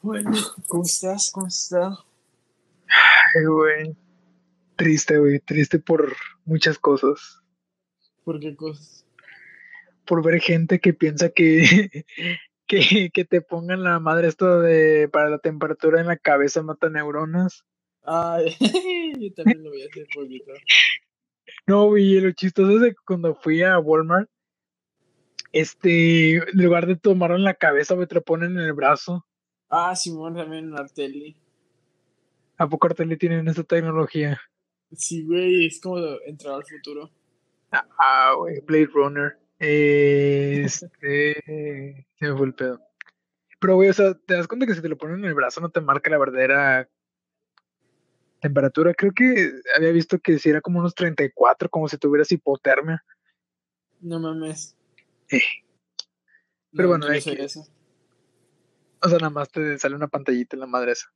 Bueno, ¿cómo estás? ¿Cómo estás? Ay, güey. Triste, güey. Triste por muchas cosas. ¿Por qué cosas? Por ver gente que piensa que, que, que te pongan la madre esto de para la temperatura en la cabeza mata neuronas. Ay, yo también lo voy a hacer poquito. No, güey, lo chistoso es de que cuando fui a Walmart, este, en lugar de tomarlo en la cabeza, me te lo ponen en el brazo. Ah, Simón también en Artelli. ¿A poco Artelli tienen esta tecnología? Sí, güey, es como entrar al futuro. Ah, güey, Blade Runner. Este. se me fue el pedo. Pero, güey, o sea, te das cuenta que si te lo ponen en el brazo no te marca la verdadera temperatura. Creo que había visto que si era como unos 34, como si tuvieras hipotermia. No mames. Eh. Pero No, bueno, no hay sé que- eso. O sea, nada más te sale una pantallita en la madre esa.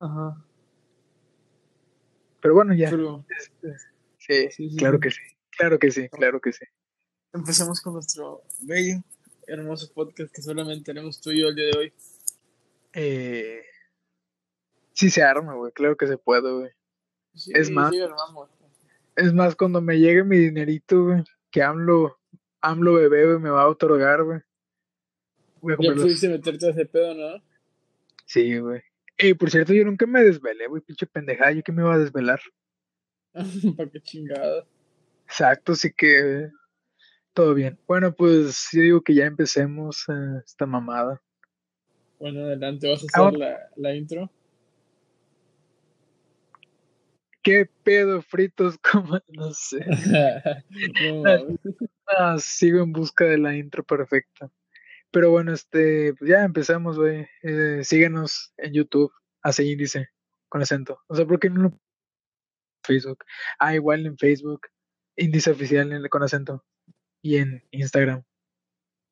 Ajá. Pero bueno, ya. Pero Este, sí, Sí, sí, claro que sí. Claro que sí, claro que sí. empecemos con nuestro bello, hermoso podcast que solamente tenemos tú y yo el día de hoy. Eh, sí se arma, güey. Claro que se puede, güey. Sí, Es más- sí. Es más, cuando me llegue mi dinerito, güey, que AMLO, AMLO bebé, güey, me va a otorgar, güey. Voy a Ya pudiste meterte a ese pedo, ¿no? Sí, güey. Eh, por cierto, yo nunca me desvelé, güey, pinche pendejada. ¿Yo que me iba a desvelar? ¿Para qué chingada? Exacto, así que todo bien. Bueno, pues yo digo que ya empecemos eh, esta mamada. Bueno, adelante, vas a Ah, hacer la, la intro. ¿Qué pedo fritos? Como, no sé. no, mames. Ah, sigo en busca de la intro perfecta. Pero bueno, este, pues ya empezamos, güey. Eh, síguenos en YouTube, hace índice, con acento. O sea, ¿por qué no Facebook? Ah, igual en Facebook, índice oficial en- con acento. Y en Instagram.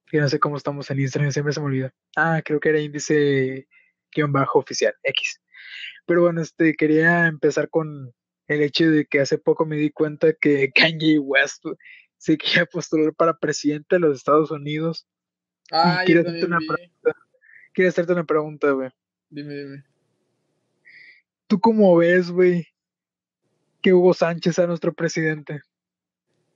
Que no sé cómo estamos en Instagram, siempre se me olvida. Ah, creo que era índice guion bajo oficial, X. Pero bueno, este, quería empezar con el hecho de que hace poco me di cuenta que Kanye West se quería postular para presidente de los Estados Unidos. Ah, quiero hacerte una vi. Quiero hacerte una pregunta, güey. Dime, dime. ¿Tú cómo ves, güey, que Hugo Sánchez sea nuestro presidente?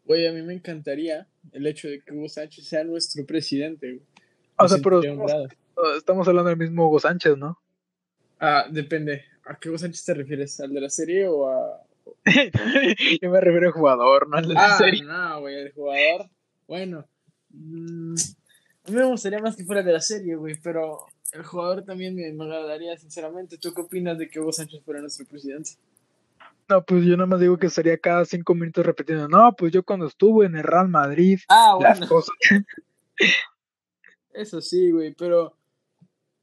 Güey, a mí me encantaría el hecho de que Hugo Sánchez sea nuestro presidente. güey. O sea, pero estamos, hablando del mismo Hugo Sánchez, ¿no? Ah, depende. ¿A qué Hugo Sánchez te refieres? ¿Al de la serie o a...? Yo me refiero al jugador, no al de la Ah, serie. no, güey, el jugador. Bueno. mm, a mí me gustaría más que fuera de la serie, güey, pero el jugador también me, me agradaría, sinceramente. ¿Tú qué opinas de que Hugo Sánchez fuera nuestro presidente? No, pues yo nada más digo que estaría cada cinco minutos repitiendo. No, pues yo cuando estuve en el Real Madrid, Ah, las bueno. cosas. Eso sí, güey, pero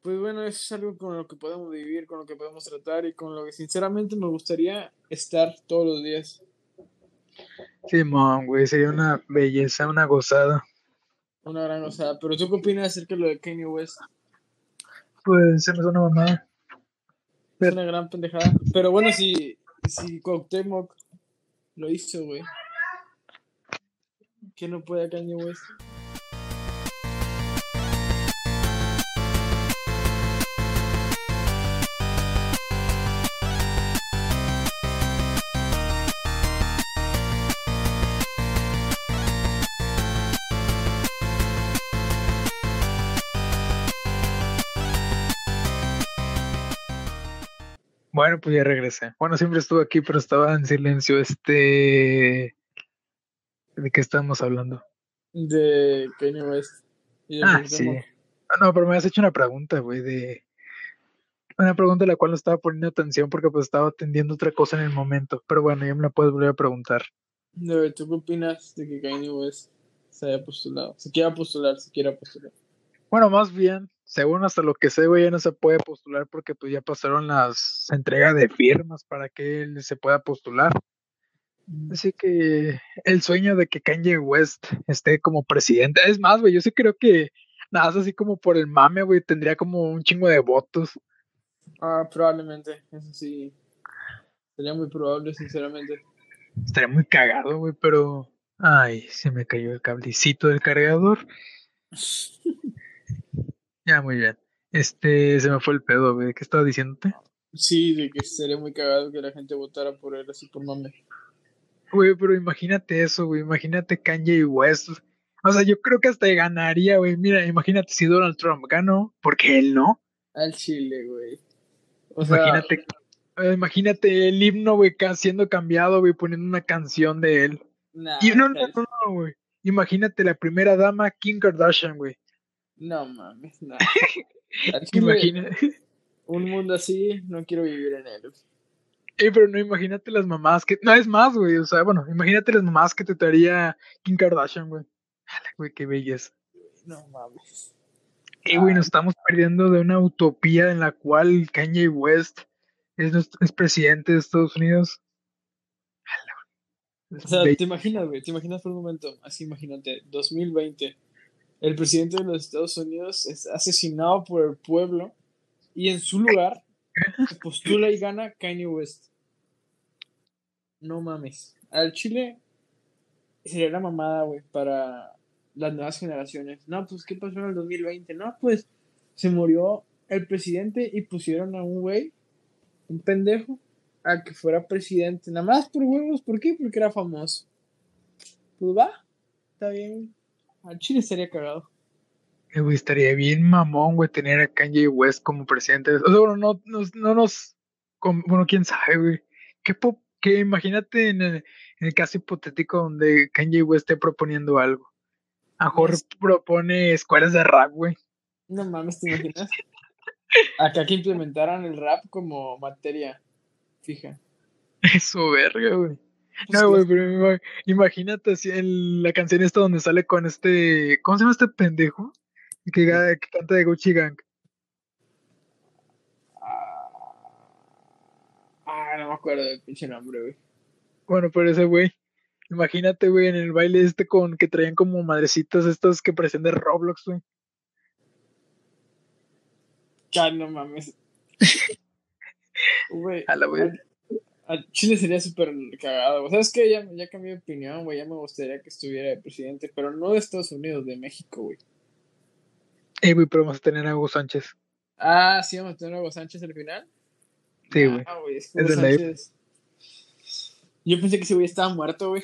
pues bueno, eso es algo con lo que podemos vivir, con lo que podemos tratar y con lo que sinceramente me gustaría estar todos los días. Simón, güey, sería una belleza, una gozada. Una gran gozada. Pero ¿tú qué opinas acerca de lo de Kanye West? Pues se me suena mamada. Es una gran pendejada. Pero bueno, si, si Cuauhtémoc lo hizo, güey. ¿Qué no puede Kanye West? Bueno, pues ya regresé. Bueno, siempre estuve aquí, pero estaba en silencio. Este. ¿De qué estamos hablando? De Kanye West. Y de Ah, sí. Ah, No, pero me has hecho una pregunta, güey, de. Una pregunta a la cual no estaba poniendo atención porque pues estaba atendiendo otra cosa en el momento. Pero bueno, ya me la puedes volver a preguntar. De ver, ¿tú qué opinas de que Kanye West se haya postulado? Se quiera postular, se quiera postular. Bueno, más bien, según hasta lo que sé, güey, ya no se puede postular porque pues ya pasaron las entregas de firmas para que él se pueda postular. Así que el sueño de que Kanye West esté como presidente, es más, güey, yo sí creo que nada, más así como por el mame, güey, tendría como un chingo de votos. Ah, probablemente, eso sí. Sería muy probable, sinceramente. Estaría muy cagado, güey, pero... Ay, se me cayó el cablecito del cargador. Ya, muy bien. Este, se me fue el pedo, güey. ¿Qué estaba diciéndote? Sí, de que sería muy cagado que la gente votara por él así por mame. Güey, pero imagínate eso, güey. Imagínate Kanye West. O sea, yo creo que hasta ganaría, güey. Mira, imagínate si Donald Trump ganó, porque él no. Al Chile, güey. O imagínate, eh, imagínate el himno, güey, siendo cambiado, güey, poniendo una canción de él. y no, no, no, no, güey. Imagínate la primera dama, Kim Kardashian, güey. No mames, no. Imagínate. Un mundo así, no quiero vivir en él. Eh, pero no imagínate las mamás que. No es más, güey. O sea, bueno, imagínate las mamás que te traería Kim Kardashian, güey. Güey, qué belleza. No mames. Y, güey, nos estamos perdiendo de una utopía en la cual Kanye West es, es presidente de Estados Unidos. O sea, te imaginas, güey, te imaginas por un momento, así imagínate, 2020, el presidente de los Estados Unidos es asesinado por el pueblo y en su lugar se postula y gana Kanye West. No mames. Al Chile sería la mamada, güey, para las nuevas generaciones. No, pues, ¿qué pasó en el 2020? No, pues, se murió el presidente y pusieron a un güey, un pendejo, a que fuera presidente. Nada más por huevos, ¿por qué? Porque era famoso. Pues va, está bien. Al Chile estaría cagado. Eh, estaría bien mamón, güey, tener a Kanye West como presidente. O sea, bueno, no, no, nos. bueno, quién sabe, güey. ¿Qué, qué imagínate en el, en el, caso hipotético donde Kanye West esté proponiendo algo. A mejor propone escuelas de rap, güey. No mames, ¿te imaginas? Acá que implementaran el rap como materia fija. Eso, verga, güey. No, güey, pero imagínate si en la canción esta donde sale con este. ¿Cómo se llama este pendejo? que, que canta de Gucci Gang. Ah, no me acuerdo del pinche nombre, güey. Bueno, pero ese güey. Imagínate, güey, en el baile este con que traían como madrecitas estos que parecen de Roblox, güey. Ya, no mames. Güey. A la güey. Chile sería súper cagado. ¿Sabes qué? Ya, ya cambié de opinión, güey. Ya me gustaría que estuviera de presidente, pero no de Estados Unidos, de México, güey. Eh, güey, pero vamos a tener a Hugo Sánchez. Ah, sí, vamos a tener a Hugo Sánchez al final. Sí, güey. Ah, güey, es Hugo Sánchez. Yo pensé que ese güey estaba muerto, güey.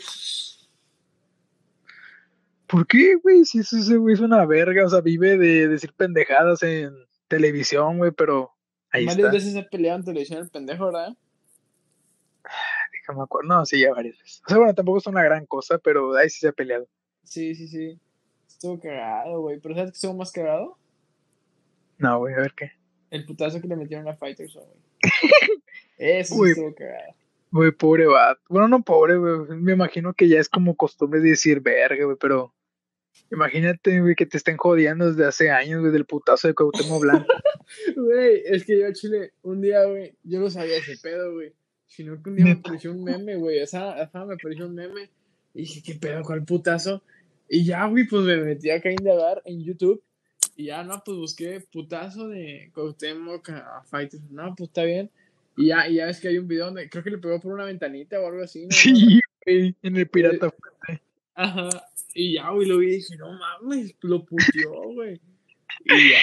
¿Por qué, güey? Si ese güey es una verga, o sea, vive de decir pendejadas en televisión, güey, pero ahí varias veces se ha peleado en televisión el pendejo, ¿verdad? Acuerdo. No, sí, ya varias veces. O sea, bueno, tampoco es una gran cosa, pero ahí sí se ha peleado. Sí, sí, sí. Estuvo cagado, güey. ¿Pero sabes que estuvo más cagado? No, güey, a ver qué. El putazo que le metieron a Fighters, güey. Eso estuvo cagado. Güey, pobre vato. Bueno, no pobre, güey. Me imagino que ya es como costumbre decir verga, güey, pero. Imagínate, güey, que te estén jodiendo desde hace años, güey, del putazo de Cuauhtémoc Blanco. Güey, es que yo a Chile, un día, güey, yo no sabía ese pedo, güey. Sino que un día me apareció un meme, güey. Esa, esa me apareció un meme. Y dije, ¿qué pedo? ¿Cuál putazo? Y ya, güey, pues me metí acá a indagar en YouTube. Y ya, no, pues busqué putazo de Cuauhtémoc a Fighters. No, pues está bien. Y ya, y ya ves que hay un video donde creo que le pegó por una ventanita o algo así. ¿no? Sí, güey, en el pirata. Ajá. Y ya, güey, lo vi y dije, no mames, lo puteó, güey. Y ya,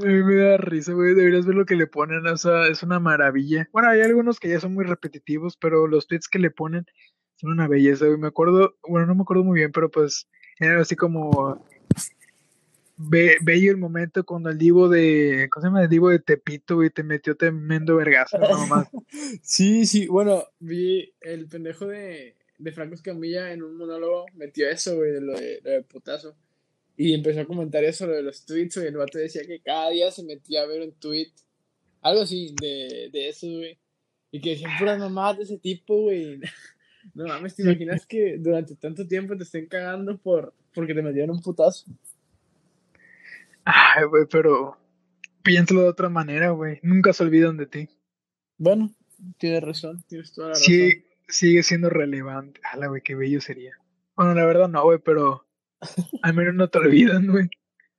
güey. me da risa, güey. Deberías ver lo que le ponen. O sea, es una maravilla. Bueno, hay algunos que ya son muy repetitivos, pero los tweets que le ponen una belleza, güey. Me acuerdo, bueno, no me acuerdo muy bien, pero pues era así como bello el momento cuando el divo de, ¿cómo se llama? El divo de Tepito, güey, te metió tremendo vergazo, nomás. sí, sí, bueno, vi el pendejo de, de Franco Escamilla en un monólogo, metió eso, güey, de lo de, lo de putazo. Y empezó a comentar eso, de los tweets, y el vato decía que cada día se metía a ver un tweet, algo así de, de eso, güey. Y que decían puras mamadas de ese tipo, güey. No mames, ¿te imaginas que durante tanto tiempo te estén cagando por porque te metieron un putazo? Ay, güey, pero piénsalo de otra manera, güey. Nunca se olvidan de ti. Bueno, tienes razón, tienes toda la razón. Sí, sigue siendo relevante. la güey, qué bello sería. Bueno, la verdad no, güey, pero al menos no te olvidan, güey.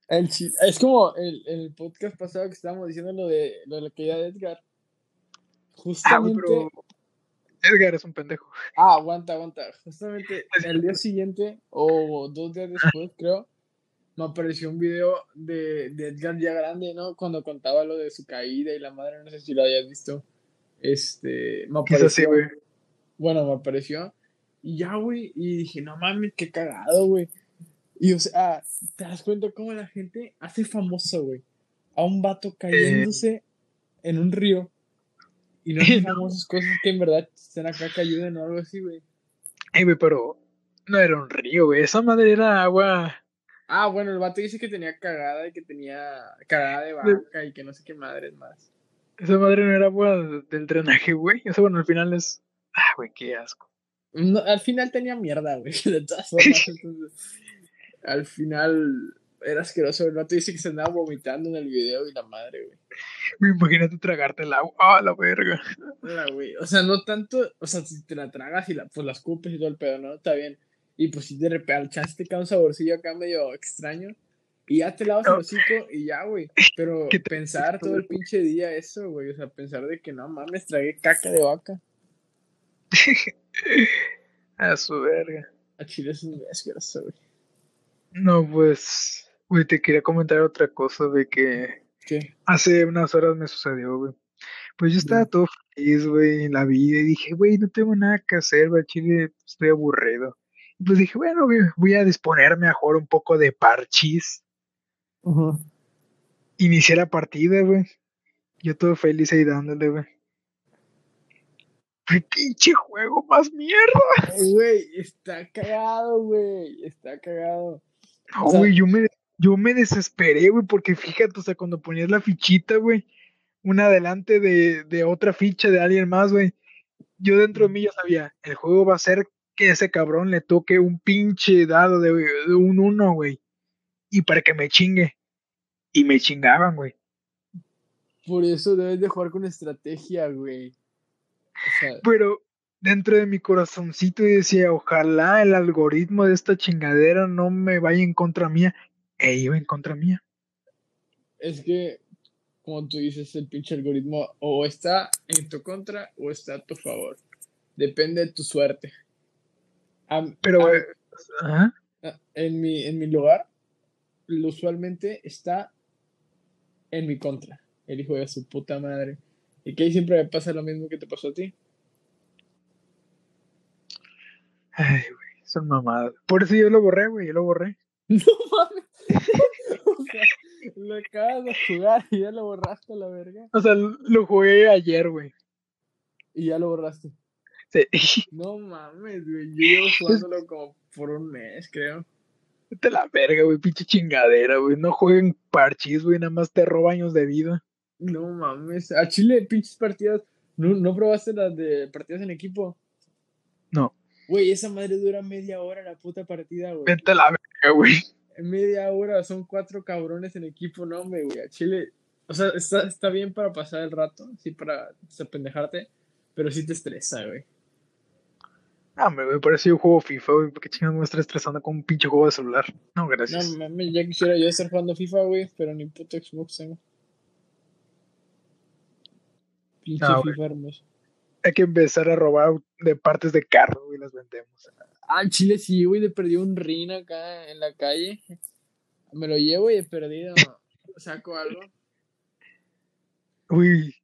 es como el, el, podcast pasado que estábamos diciendo lo de, lo de la caída de Edgar. Ah, Justamente, Edgar es un pendejo. Ah, aguanta, aguanta. Justamente el día siguiente, o dos días después, creo, me apareció un video de, de Edgar ya grande, ¿no? Cuando contaba lo de su caída y la madre, no sé si lo hayas visto. Este, me apareció. Así, güey. Bueno, me apareció. Y ya, güey. Y dije, no mames, qué cagado, güey. Y o sea, te das cuenta cómo la gente hace famoso, güey. A un vato cayéndose en un río. Y no hace famosas cosas que en verdad estén acá que ayuden o algo así, güey. Ey, güey, pero no era un río, güey. Esa madre era agua. Ah, bueno, el vato dice que tenía cagada y que tenía cagada de vaca y que no sé qué madre es más. Esa madre no era agua del drenaje, güey. Eso, bueno, al final es. Ah, güey, qué asco. No, al final tenía mierda, güey. De todas formas, entonces, al final era asqueroso. El vato dice que se andaba vomitando en el video y la madre, güey. Güey, imagínate tragarte el agua. Ah, la verga. Hola, güey. O sea, no tanto. O sea, si te la tragas y la, pues la escupes y todo el pedo, ¿no? Está bien. Y pues si de repente al chance te cae un saborcillo acá medio extraño. Y ya te lavas el hocico y ya, güey. Pero pensar todo el pinche día eso, güey. O sea, pensar de que no mames, tragué caca de vaca. A su verga. A Chile es un asqueroso, güey. No, pues. Güey, te quería comentar otra cosa de que. ¿Qué? Hace unas horas me sucedió, güey. Pues yo estaba todo feliz, güey, en la vida. Y dije, güey, no tengo nada que hacer, güey. Chile, estoy aburrido. Y pues dije, bueno, güey, voy a disponerme a jugar un poco de parchís. Ajá. Inicié la partida, güey. Yo todo feliz ahí dándole, güey. ¡Qué pinche juego más mierda! Güey, está cagado, güey. Está cagado. No, güey, yo me, yo me desesperé, güey, porque fíjate, o sea, cuando ponías la fichita, güey, una delante de, de otra ficha de alguien más, güey, yo dentro de mí ya sabía, el juego va a ser que ese cabrón le toque un pinche dado de, de un uno, güey, y para que me chingue. Y me chingaban, güey. Por eso debes de jugar con estrategia, güey. O sea, Pero dentro de mi corazoncito yo decía, ojalá el algoritmo de esta chingadera no me vaya en contra mía. E iba en contra mía. es que, como tú dices, el pinche algoritmo o está en tu contra o está a tu favor. Depende de tu suerte. Pero, eh, ajá. en, mi, en mi lugar, usualmente está en mi contra. El hijo de su puta madre. Y que ahí siempre me pasa lo mismo que te pasó a ti. Ay, güey, son mamadas. Por eso yo lo borré, güey, yo lo borré. No mames. O sea, lo acabas de jugar y ya lo borraste a la verga. O sea, lo jugué ayer, güey. Y ya lo borraste. Sí. No mames, güey. Yo llevo jugándolo como por un mes, creo. Vete la verga, güey, pinche chingadera, güey. No jueguen parchís, güey, nada más te roba años de vida. No mames. A Chile, pinches partidas. ¿No, no probaste las de partidas en equipo? No. Güey, esa madre dura media hora la puta partida, güey. Vete a la verga, güey. Media hora son cuatro cabrones en equipo, no, hombre, güey. A Chile. O sea, está, está bien para pasar el rato, sí, para pendejarte, pero sí te estresa, güey. Ah, me me parece yo juego FIFA, güey, porque chingados me estoy estresando con un pinche juego de celular. No, No gracias. mames, ya quisiera yo estar jugando FIFA, güey, pero ni puto Xbox tengo. Pinche güey. FIFA hermoso. Hay que empezar a robar de partes de carro, güey, las vendemos. Ah, en Chile sí, güey, le perdí un rin acá en la calle. Me lo llevo y he perdido. Saco algo. Uy,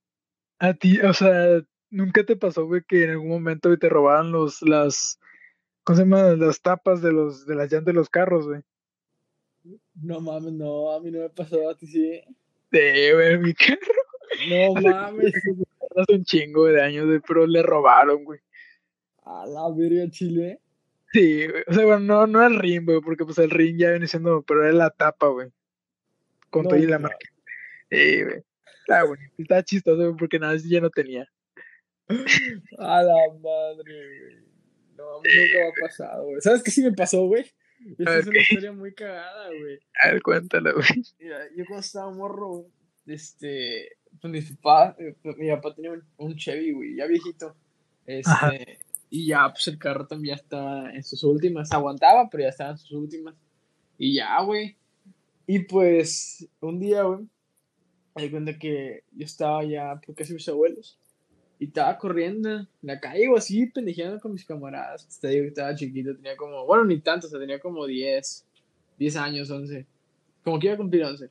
a ti, o sea, nunca te pasó, güey, que en algún momento te robaban los, las, ¿cómo se llama? Las tapas de los, de las llantas de los carros, güey. No mames, no, a mí no me pasó, a ti sí. Sí, güey, mi carro No mames. hace un chingo de años, güey, pero le robaron, güey. A la verga, Chile. Sí, güey. O sea, bueno, no, no el ring, güey, porque pues el ring ya viene siendo, pero era la tapa, güey. Con No, todo y la marca. Sí, güey. Está bonito, está chistoso, güey, porque nada, ya no tenía. A la madre, güey. No, a mí nunca me ha pasado, güey. ¿Sabes qué sí me pasó, güey? Esta es una historia muy cagada, güey. A ver, cuéntalo, güey. Mira, yo cuando estaba morro, güey, este, pues mis papás, eh, mi papá tenía un, un Chevy, güey, ya viejito. Este, Ajá. Y ya, pues el carro también ya estaba en sus últimas. Aguantaba, pero ya estaba en sus últimas. Y ya, güey. Y pues, un día, güey, me cuenta que yo estaba ya por casi mis abuelos. Y estaba corriendo en la calle, o así, pendejeando con mis camaradas. Te digo que estaba chiquito, tenía como, bueno, ni tanto, o sea, tenía como 10, 10 años, 11. como que iba a cumplir 11.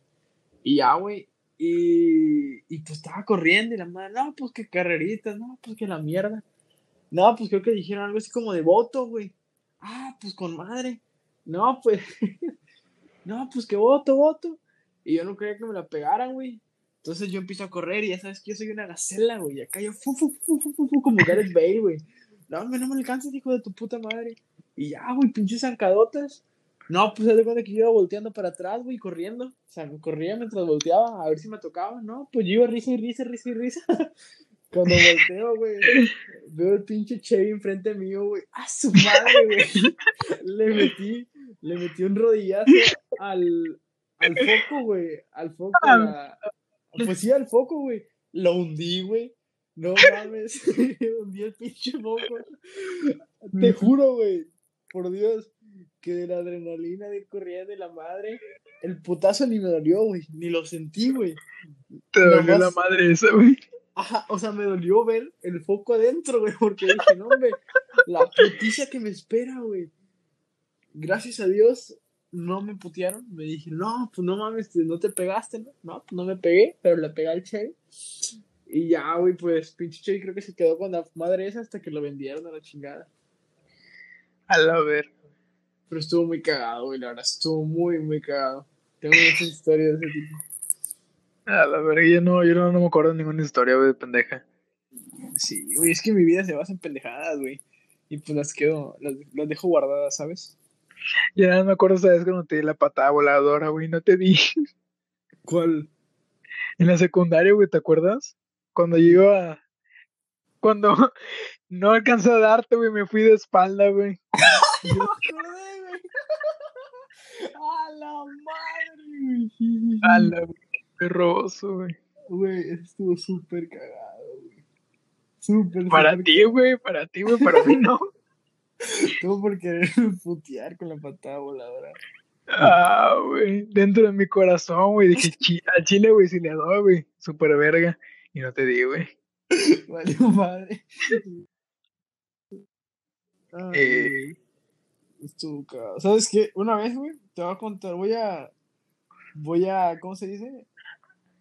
Y ya, güey, y, y pues estaba corriendo y la madre, no, pues que carreritas, no, pues que la mierda. No, pues creo que dijeron algo así como de voto, güey. Ah, pues con madre. No, pues, no, pues que voto, voto. Y yo no quería que me la pegaran, güey. Entonces yo empiezo a correr y ya sabes que yo soy una gacela, güey. Y acá yo, fu, fu, fu, fu, como Gareth Bale, güey. No, no me alcanzas, hijo de tu puta madre. Y ya, güey, pinches arcadotas. No, pues de cuenta que yo iba volteando para atrás, güey, corriendo. O sea, corría mientras volteaba a ver si me tocaba. No, pues yo iba risa y risa, risa y risa. Cuando volteo, güey, veo el pinche Chevy enfrente mío, güey. ¡A su madre, güey! Le metí, le metí un rodillazo al, al foco, güey. Al foco, la... pues sí, al foco, güey. Lo hundí, güey. No mames, hundí el pinche foco. Te juro, güey, por Dios, que de la adrenalina de correr de la madre, el putazo ni me dolió, güey. Ni lo sentí, güey. Te dolió la madre esa, güey. Ajá, o sea, me dolió ver el foco adentro, güey, porque dije, no, hombre, la puticia que me espera, güey. Gracias a Dios, no me putearon. Me dije, no, pues no mames, no te pegaste, ¿no? No, pues no me pegué, pero le pegué al Chevy. Y ya, güey, pues pinche Chevy creo que se quedó con la madre esa hasta que lo vendieron a la chingada. A la ver. Pero estuvo muy cagado, güey, la verdad, estuvo muy, muy cagado. Tengo muchas historias de ese tipo. A la verga, yo no, yo no, me acuerdo de ninguna historia, güey, de pendeja. Sí, güey, es que mi vida se basa en pendejadas, güey. Y pues las quedo, las, las dejo guardadas, ¿sabes? Ya no me acuerdo, ¿sabes? Cuando te di la patada voladora, güey, no te di. ¿Cuál? En la secundaria, güey, ¿te acuerdas? Cuando yo iba. Cuando no alcanzé a darte, güey, me fui de espalda, güey. yo me acordé, güey. A la madre, güey. A la perroso, güey. Güey, estuvo súper cagado, güey. Súper, Para ti, güey, para ti, güey, para mí no. Todo por querer putear con la patada voladora. Ah, güey. Dentro de mi corazón, güey. Dije, chi al chile, güey, si le doy, güey. Súper verga. Y no te di, güey. Vale, madre. Ay, Eh. Estuvo cagado. ¿Sabes qué? Una vez, güey, te voy a contar. Voy a. Voy a. ¿Cómo se dice?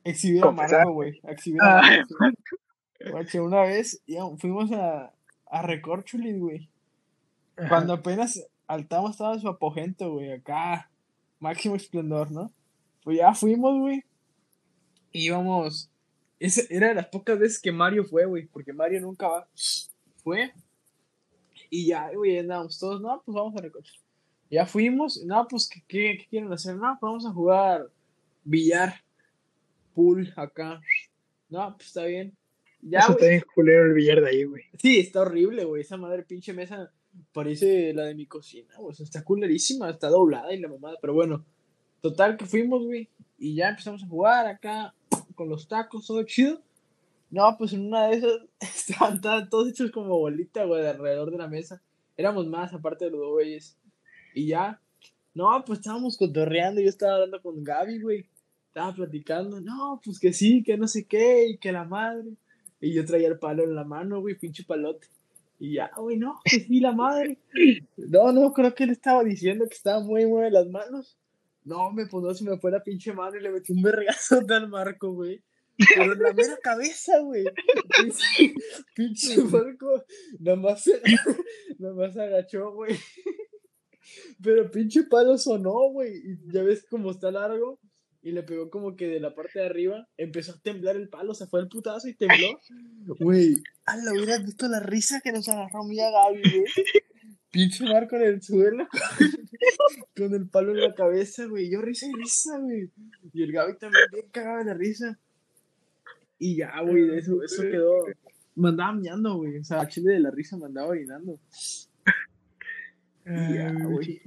Exhibir a. Marco, güey. Exhibir a Ay, Marco. Guacho, una vez ya, fuimos a, a Recorcholis, güey. Cuando apenas Altama estaba en su apogento, güey, acá, máximo esplendor, ¿no? Pues ya fuimos, güey. Y íbamos. Ese era de las pocas veces que Mario fue, güey, porque Mario nunca va. Fue. Y ya, güey, andábamos todos, no, pues vamos a Recorcholis. Ya fuimos, no, pues, ¿qué, qué, qué quieren hacer? No, pues vamos a jugar billar, pool, acá. No, pues está bien. Ya, Eso está bien culero el billar de ahí, güey. Sí, está horrible, güey. Esa madre pinche mesa parece la de mi cocina, güey. O sea, está culerísima, está doblada y la mamada. Pero bueno, total que fuimos, güey. Y ya empezamos a jugar acá con los tacos, todo chido. No, pues en una de esas estaban, estaban todos hechos como bolita, güey, de alrededor de la mesa. Éramos más, aparte de los dos güeyes. Y ya, no, pues estábamos cotorreando. Yo estaba hablando con Gaby, güey. Estaba platicando. No, pues que sí, que no sé qué, y que la madre. Y yo traía el palo en la mano, güey, pinche palote. Y ya, güey, no, que sí, la madre. No, no, creo que él estaba diciendo que estaba muy mueve las manos. No, me no se me fue la pinche mano y le metí un vergazo al Marco, güey. Pero en la mera cabeza, güey. Pinche, pinche Marco, nada más, se- nada más se agachó, güey. Pero pinche palo sonó, güey. Y ya ves cómo está largo. Y le pegó como que de la parte de arriba. Empezó a temblar el palo. Se fue el putazo y tembló. Güey, a la hubieras visto la risa que nos agarró mi Gaby, güey. Pinche Marco en el suelo. Con el palo en la cabeza, güey. Yo risa y risa, güey. Y el Gaby también bien cagado de la risa. Y ya, güey, eso, eso quedó. Me andaba meando, güey. O sea, chile de la risa me andaba orinando. Y ya, güey.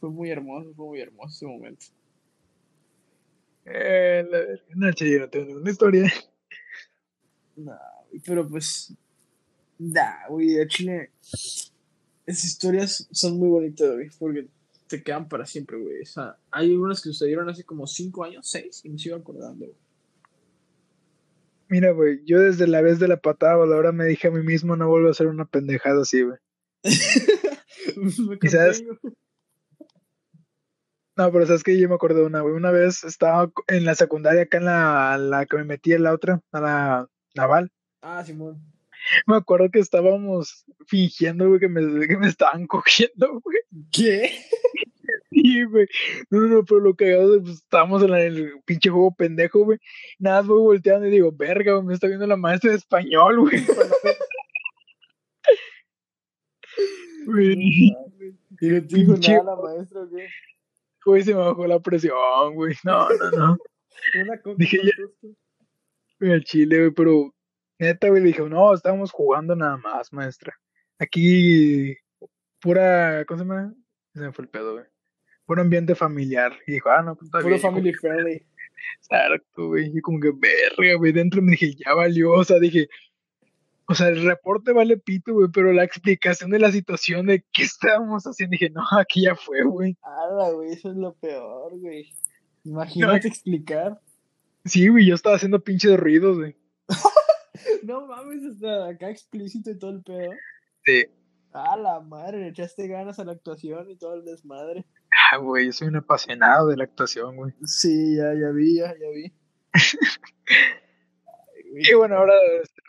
fue muy hermoso, fue muy hermoso ese momento. Eh, la verga. No, che, yo no tengo ninguna historia. Güey, pero pues. Nah, güey, a Chile. Esas historias son muy bonitas, güey, porque te quedan para siempre, güey. O sea, hay algunas que sucedieron hace como 5 años, 6, y me sigo acordando, güey. Mira, güey, yo desde la vez de la patada voladora me dije a mí mismo no vuelvo a hacer una pendejada así, güey. me ¿Y sabes? No, pero sabes que yo me acuerdo de una, güey. Una vez estaba en la secundaria, acá en la, la que me metí en la otra, a la naval. Ah, Simón. Me acuerdo que estábamos fingiendo, güey, que me, que me estaban cogiendo, güey. ¿Qué? Sí, güey. No, no, no, pero lo cagado, pues estábamos en la- el pinche juego pendejo, güey. Nada, más voy volteando y digo, verga, güey, me está viendo la maestra de español, güey. Güey, ¿Y no Pinche- nada la maestra qué? Güey, se me bajó la presión, güey. No, no, no. Una coca Dije, ya- al chile, güey, pero neta, güey, le dije, no, estábamos jugando nada más, maestra. Aquí, pura, ¿cómo se llama? Se me fue el pedo, güey. Puro ambiente familiar. Y dijo, ah, no, pues Puro bien. Family friendly. Exacto, güey. Y como que verga, güey. Dentro me dije, ya valió. O sea, dije, o sea, el reporte vale pito, güey, pero la explicación de la situación de qué estábamos haciendo, dije, no, aquí ya fue, güey. Ala, güey, eso es lo peor, güey. Imagínate explicar. Sí, güey, yo estaba haciendo pinches ruidos, güey. No mames, hasta acá explícito y todo el pedo. Sí. A la madre, le echaste ganas a la actuación y todo el desmadre. Ah, güey, yo soy un apasionado de la actuación, güey. Sí, ya, ya vi, ya, ya vi. Y bueno, ahora,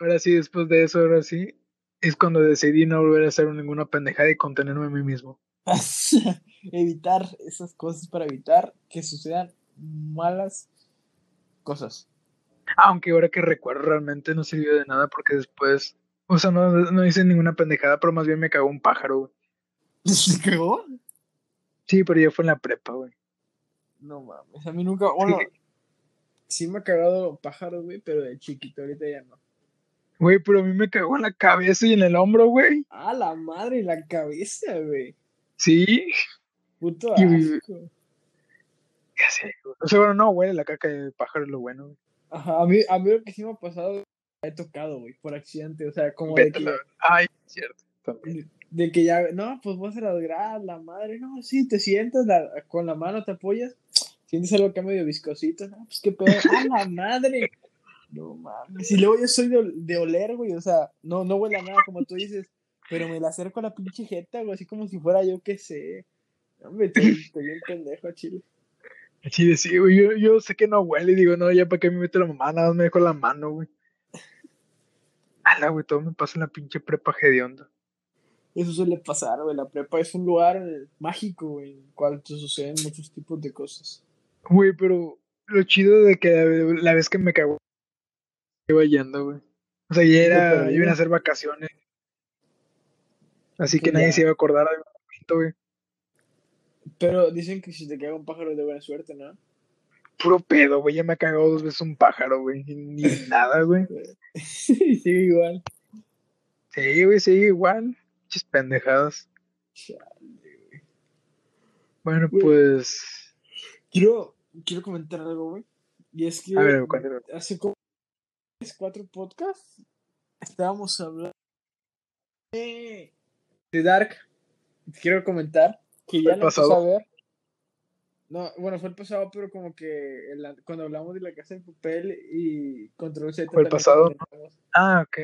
ahora sí, después de eso, ahora sí, es cuando decidí no volver a hacer ninguna pendejada y contenerme a mí mismo. evitar esas cosas para evitar que sucedan malas cosas. Aunque ahora que recuerdo realmente no sirvió de nada porque después, o sea, no, no hice ninguna pendejada, pero más bien me cagó un pájaro, güey. ¿Se cagó? Sí, pero ya fue en la prepa, güey. No mames, a mí nunca, bueno, sí me ha cagado pájaros, güey, pero de chiquito ahorita ya no. Güey, pero a mí me cagó en la cabeza y en el hombro, güey. Ah, la madre, la cabeza, güey. Sí, Puto Y- asco. ya sé. O sea, bueno, no, güey, la caca de pájaro es lo bueno, güey. Ajá, a mí, a mí lo que sí me ha pasado, he tocado, güey, por accidente, o sea, como de Vete a que, Ay, cierto. También. de que ya, no, pues vas a las gradas, la madre, no, sí, te sientas, la- con la mano te apoyas, sientes algo acá medio viscosito, no, pues qué pedo, ¡ah, la madre! No mames, y luego yo soy de, ol- de oler, güey, o sea, no, no huele a nada, como tú dices, pero me la acerco a la pinche jeta, güey, así como si fuera yo, qué sé, hombre, estoy, estoy bien pendejo, a chile. Sí, sí, güey, yo, yo sé que no huele y digo, no, ya para qué me meto la mamá, nada más me dejo la mano, güey. Ala, güey, todo me pasa en la pinche prepa hedionda. Eso suele pasar, güey. La prepa es un lugar eh, mágico, güey, en el cual te suceden muchos tipos de cosas. Güey, pero lo chido de que la, la vez que me cagó, iba yendo, güey. O sea, ya era, iban a hacer vacaciones. Así que nadie ya. se iba a acordar del momento, güey. Pero dicen que si te caga un pájaro es de buena suerte, ¿no? Puro pedo, güey. Ya me ha cagado dos veces un pájaro, güey. Ni nada, güey. sí, sí, igual. Sí, güey, sí, igual. Muchas pendejadas. Bueno, Güey. pues. Quiero, quiero comentar algo, güey. Y es que A ver, cuéntame. hace como cuatro podcasts estábamos hablando de, de Dark. Quiero comentar que ya lo pasado. a ver. No, bueno, fue el pasado, pero como que el- cuando hablamos de la casa de papel y Control Z. Fue el pasado. Ah, ok,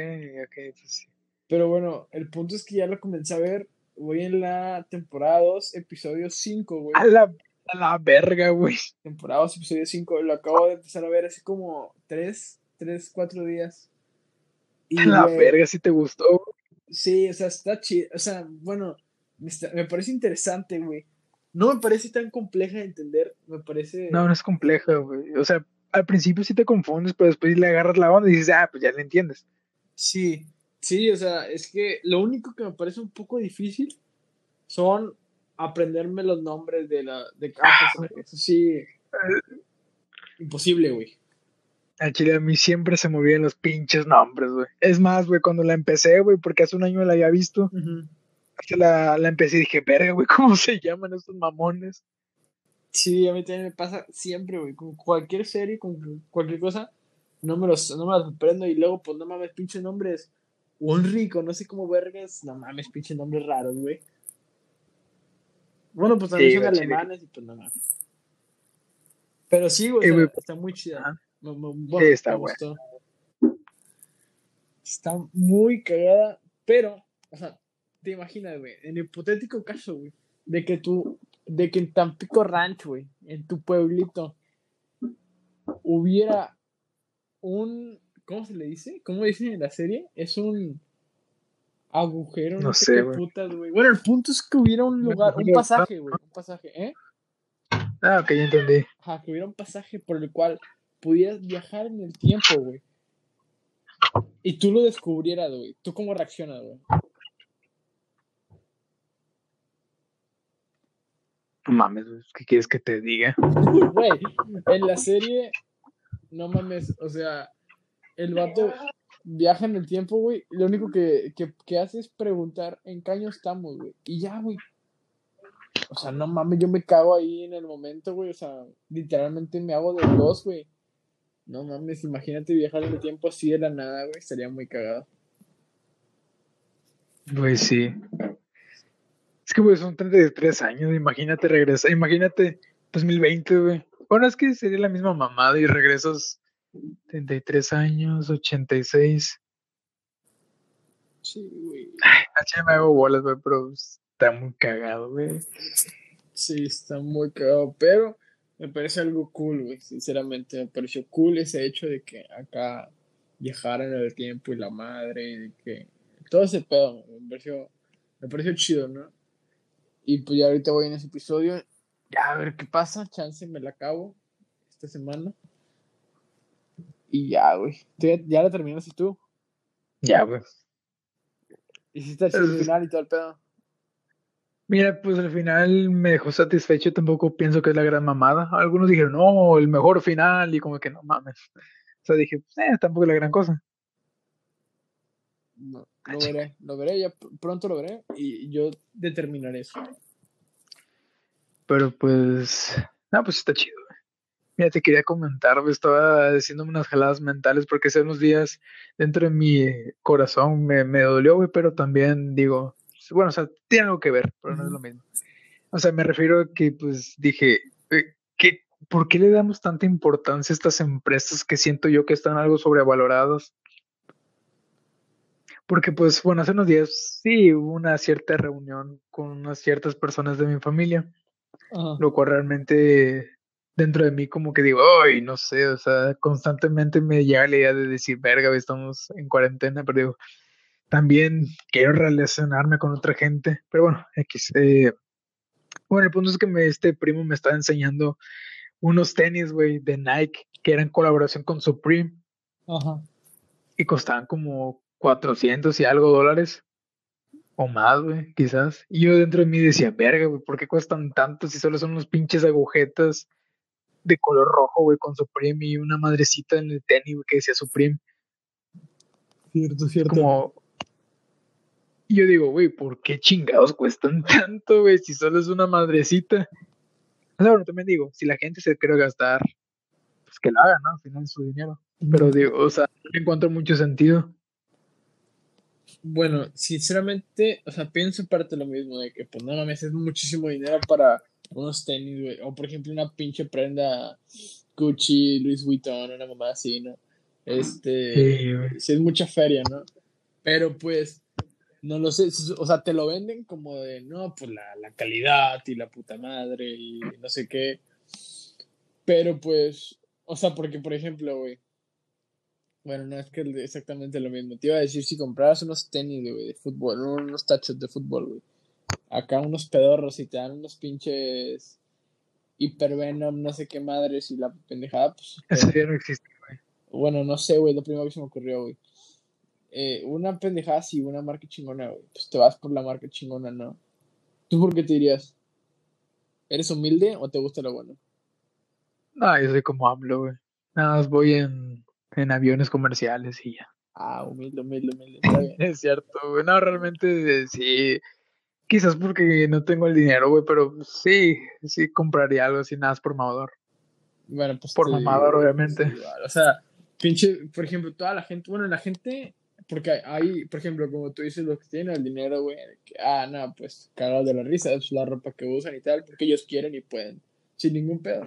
ok. pues sí. Pero bueno, el punto es que ya lo comencé a ver. Voy en la temporada 2, episodio 5, güey. A la, a la verga, güey. Temporada 2, episodio 5. Lo acabo de empezar a ver hace como 3, 3, 4 días. Y, la verga, si te gustó. Sí, o sea, está chido. O sea, bueno, me, está- me parece interesante, güey. No me parece tan compleja de entender. Me parece. No, no es compleja, güey. O sea, al principio sí te confundes, pero después le agarras la onda y dices, ah, pues ya le entiendes. Sí, sí, o sea, es que lo único que me parece un poco difícil son aprenderme los nombres de la de cada personaje. Eso sí, imposible, güey. Al chile a mí siempre se me olvidan los pinches nombres, güey. Es más, güey, cuando la empecé, güey, porque hace un año la había visto, hasta la, la empecé y dije, verga, güey, ¿cómo se llaman estos mamones? Sí, a mí también me pasa siempre, güey. Con cualquier serie, con cualquier cosa, no me los, no me los aprendo y luego, pues no mames, pinches nombres. Ulrico, no sé cómo vergas, no mames, pinches nombres raros, güey. Bueno, pues también Sí, son alemanes y pues no mames. Pero sí, güey, güey. está muy chida. Ajá. Me- me- bueno, Sí, está gustó. Está muy cagada, pero, o sea, te imaginas, güey, en el hipotético caso, güey, de que tu de que en Tampico Ranch, güey, en tu pueblito, hubiera un, ¿cómo se le dice? ¿Cómo dicen en la serie? Es un agujero, no, sé, qué putas, güey. Bueno, el punto es que hubiera un lugar, un pasaje, güey, un pasaje, ¿eh? Ah, ok, ya entendí. Ajá, que hubiera un pasaje por el cual pudieras viajar en el tiempo, güey. Y tú lo descubrieras, güey. ¿Tú cómo reaccionas, güey? No mames, ¿qué quieres que te diga? Güey, en la serie, no mames, o sea, el vato viaja en el tiempo, güey. Lo único que, que hace es preguntar en qué año estamos, güey. Y ya, güey. O sea, no mames, yo me cago ahí en el momento, güey. O sea, literalmente me hago de dos, güey. No mames, imagínate viajar en el tiempo así de la nada, güey. Estaría muy cagado. Güey, sí. Es que, güey, son 33 años. Imagínate regresar. Imagínate 2020, güey. Bueno, es que sería la misma mamada y regresas 33 años, 86. Sí, güey. Ay, me hago bolas, güey, pero está muy cagado, güey. Sí, está muy cagado, pero me parece algo cool, güey, sinceramente, me pareció cool ese hecho de que acá viajaran el tiempo y la madre, y de que todo ese pedo, me pareció, me pareció chido, ¿no? Y pues ya ahorita voy en ese episodio, ya a ver qué pasa, chance me la acabo esta semana. Y ya, güey, ya la terminaste tú. Ya, güey. Hiciste el final y todo el pedo. Mira, pues al final me dejó satisfecho, tampoco pienso que es la gran mamada. Algunos dijeron, no, el mejor final, y como que no mames. O sea, dije, eh, tampoco es la gran cosa. No, lo veré, lo veré, ya pronto lo veré y yo determinaré eso. Pero pues, no, pues está chido. Mira, te quería comentar, estaba haciéndome unas jaladas mentales porque hace unos días dentro de mi corazón me, me dolió, güey, pero también digo, bueno, o sea, tiene algo que ver, pero no es lo mismo. O sea, me refiero a que, pues, dije, eh, ¿qué, ¿por qué le damos tanta importancia a estas empresas que siento yo que están algo sobrevaloradas? Porque, pues, bueno, hace unos días sí hubo una cierta reunión con unas ciertas personas de mi familia, lo cual realmente dentro de mí como que digo, ay, no sé, o sea, constantemente me llega la idea de decir, verga, estamos en cuarentena, pero digo, también quiero relacionarme con otra gente, pero bueno, X. Eh, bueno, el punto es que me, este primo me estaba enseñando unos tenis, güey, de Nike, que eran colaboración con Supreme. Ajá. Y costaban como 400 y algo dólares. O más, güey, quizás. Y yo dentro de mí decía, verga, güey, ¿por qué cuestan tanto si solo son unos pinches agujetas de color rojo, güey, con Supreme y una madrecita en el tenis, güey, que decía Supreme? Cierto, cierto. Como, y yo digo, güey, ¿por qué chingados cuestan tanto, güey? Si solo es una madrecita. O sea, también digo, si la gente se quiere gastar, pues que la haga, ¿no? Al final es su dinero. Pero digo, o sea, no encuentro mucho sentido. Bueno, sinceramente, o sea, pienso en parte lo mismo, de que, pues, no mames, es muchísimo dinero para unos tenis, güey. O, por ejemplo, una pinche prenda Gucci, Louis Vuitton, una mamá así, ¿no? Este, sí, sí, es mucha feria, ¿no? Pero, pues, no lo sé, o sea, te lo venden como de, no, pues la, la calidad y la puta madre y no sé qué. Pero pues, o sea, porque por ejemplo, güey, bueno, no es que exactamente lo mismo. Te iba a decir, si compraras unos tenis, güey, de fútbol, unos tachos de fútbol, güey. Acá unos pedorros y te dan unos pinches hipervenom, no sé qué madres y la pendejada, pues. Eso ya no existe, güey. Bueno, no sé, güey, lo primero que se me ocurrió, güey eh, una pendejada así, una marca chingona, güey, pues te vas por la marca chingona, ¿no? ¿Tú por qué te dirías? ¿Eres humilde o te gusta lo bueno? No, yo soy como hablo, güey. Nada más voy en, en aviones comerciales y ya. Ah, humilde, humilde, humilde. es cierto, güey. No, realmente sí. Quizás porque no tengo el dinero, güey, pero sí, sí compraría algo así, nada más por mamador. Bueno, pues. Por mamador, obviamente. o sea, pinche, por ejemplo, toda la gente, bueno, la gente porque hay, por ejemplo, como tú dices, los que tienen el dinero, güey, que, ah, no, pues cagados de la risa, es la ropa que usan y tal, porque ellos quieren y pueden, sin ningún pedo.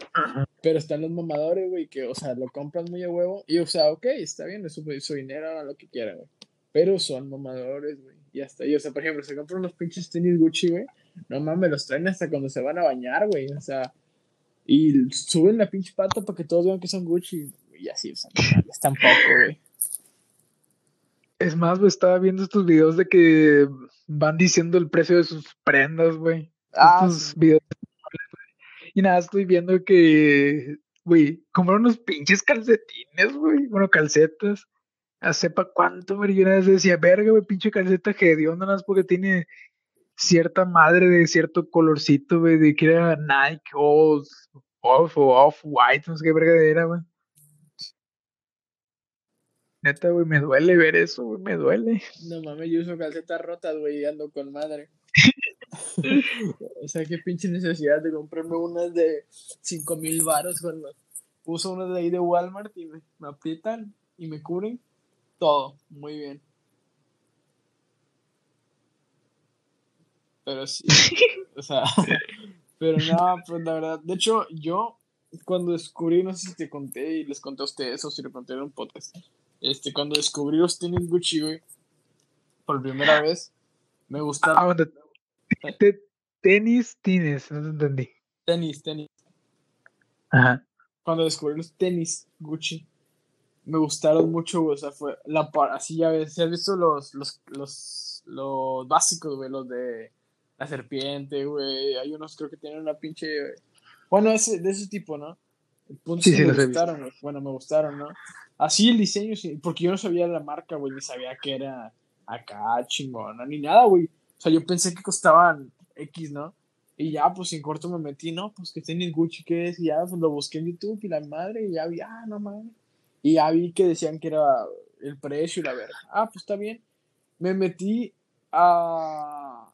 Pero están los mamadores, güey, que, o sea, lo compran muy a huevo y, o sea, ok, está bien, es su, dinero, hagan lo que quieran, güey. Pero son mamadores, güey. y hasta ahí. O sea, por ejemplo, se compran unos pinches tenis Gucci, güey. No mames, los traen hasta cuando se van a bañar, güey. O sea, y suben la pinche pata para que todos vean que son Gucci. Y así, o sea, están poco, güey. Es más, güey, estaba viendo estos videos de que van diciendo el precio de sus prendas, güey. Ah, estos videos. Y nada, estoy viendo que, güey, compraron unos pinches calcetines, güey. Bueno, calcetas. A sepa cuánto, güey. Yo una vez decía, verga, güey, pinche calceta que nada más porque tiene cierta madre de cierto colorcito, güey, de que era Nike o Off o Off White, no sé qué verga era, güey. Neta, güey, me duele ver eso, güey, me duele. No mames, yo uso calcetas rotas, güey, y ando con madre. o sea, qué pinche necesidad de comprarme unas de 5 mil baros cuando uso unas de ahí de Walmart y me, me aprietan y me cubren todo. Muy bien. Pero sí, o sea, pero no, pues la verdad, de hecho, yo cuando descubrí, no sé si te conté y les conté a ustedes o si lo conté en un podcast, este, cuando descubrí los tenis Gucci, güey, por primera vez, me gustaron. Ah, tenis, tenis, no te entendí. Tenis, tenis. Ajá. Cuando descubrí los tenis Gucci, me gustaron mucho, güey, o sea, fue la así ya ves, has visto los, los, los, los básicos, güey, los de la serpiente, güey, hay unos creo que tienen una pinche, bueno, ese, de ese tipo, ¿no? El punto sí, sí, me gustaron, bueno, me gustaron, ¿no? Así el diseño, porque yo no sabía la marca, güey, ni sabía que era acá chingona, ni nada, güey. O sea, yo pensé que costaban X, ¿no? Y ya, pues en corto me metí, ¿no? Pues que tenis Gucci, ¿qué es? Y ya, pues lo busqué en YouTube y la madre, y ya vi, ah, no mames. Y ya vi que decían que era el precio y la verdad. Ah, pues está bien. Me metí a.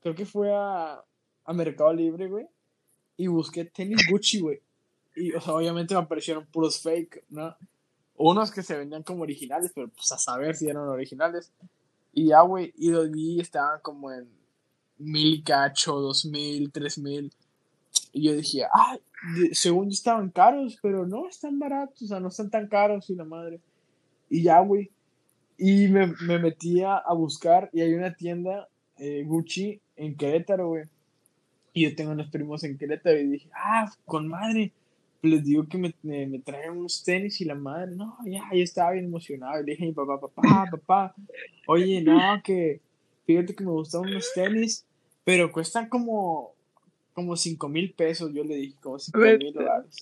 Creo que fue a, a Mercado Libre, güey. Y busqué tenis Gucci, güey. Y, o sea, obviamente me aparecieron puros fake, ¿no? Unos que se vendían como originales, pero pues a saber si eran originales. Y ya, güey, y los vi estaban como en mil cacho, dos mil, tres mil. Y yo dije, ah, según yo estaban caros, pero no están baratos, o sea, no están tan caros y la madre. Y ya, güey. Y me, me metí a, buscar y hay una tienda eh, Gucci en Querétaro, güey. Y yo tengo unos primos en Querétaro y dije, ah, con madre les digo que me, me, traen unos tenis y la madre, no, ya, yo estaba bien emocionado. Le dije a mi papá, papá, papá, oye, no, que fíjate que me gustan unos tenis, pero cuestan como, como 5 mil pesos. Yo le dije, como 5 mil dólares.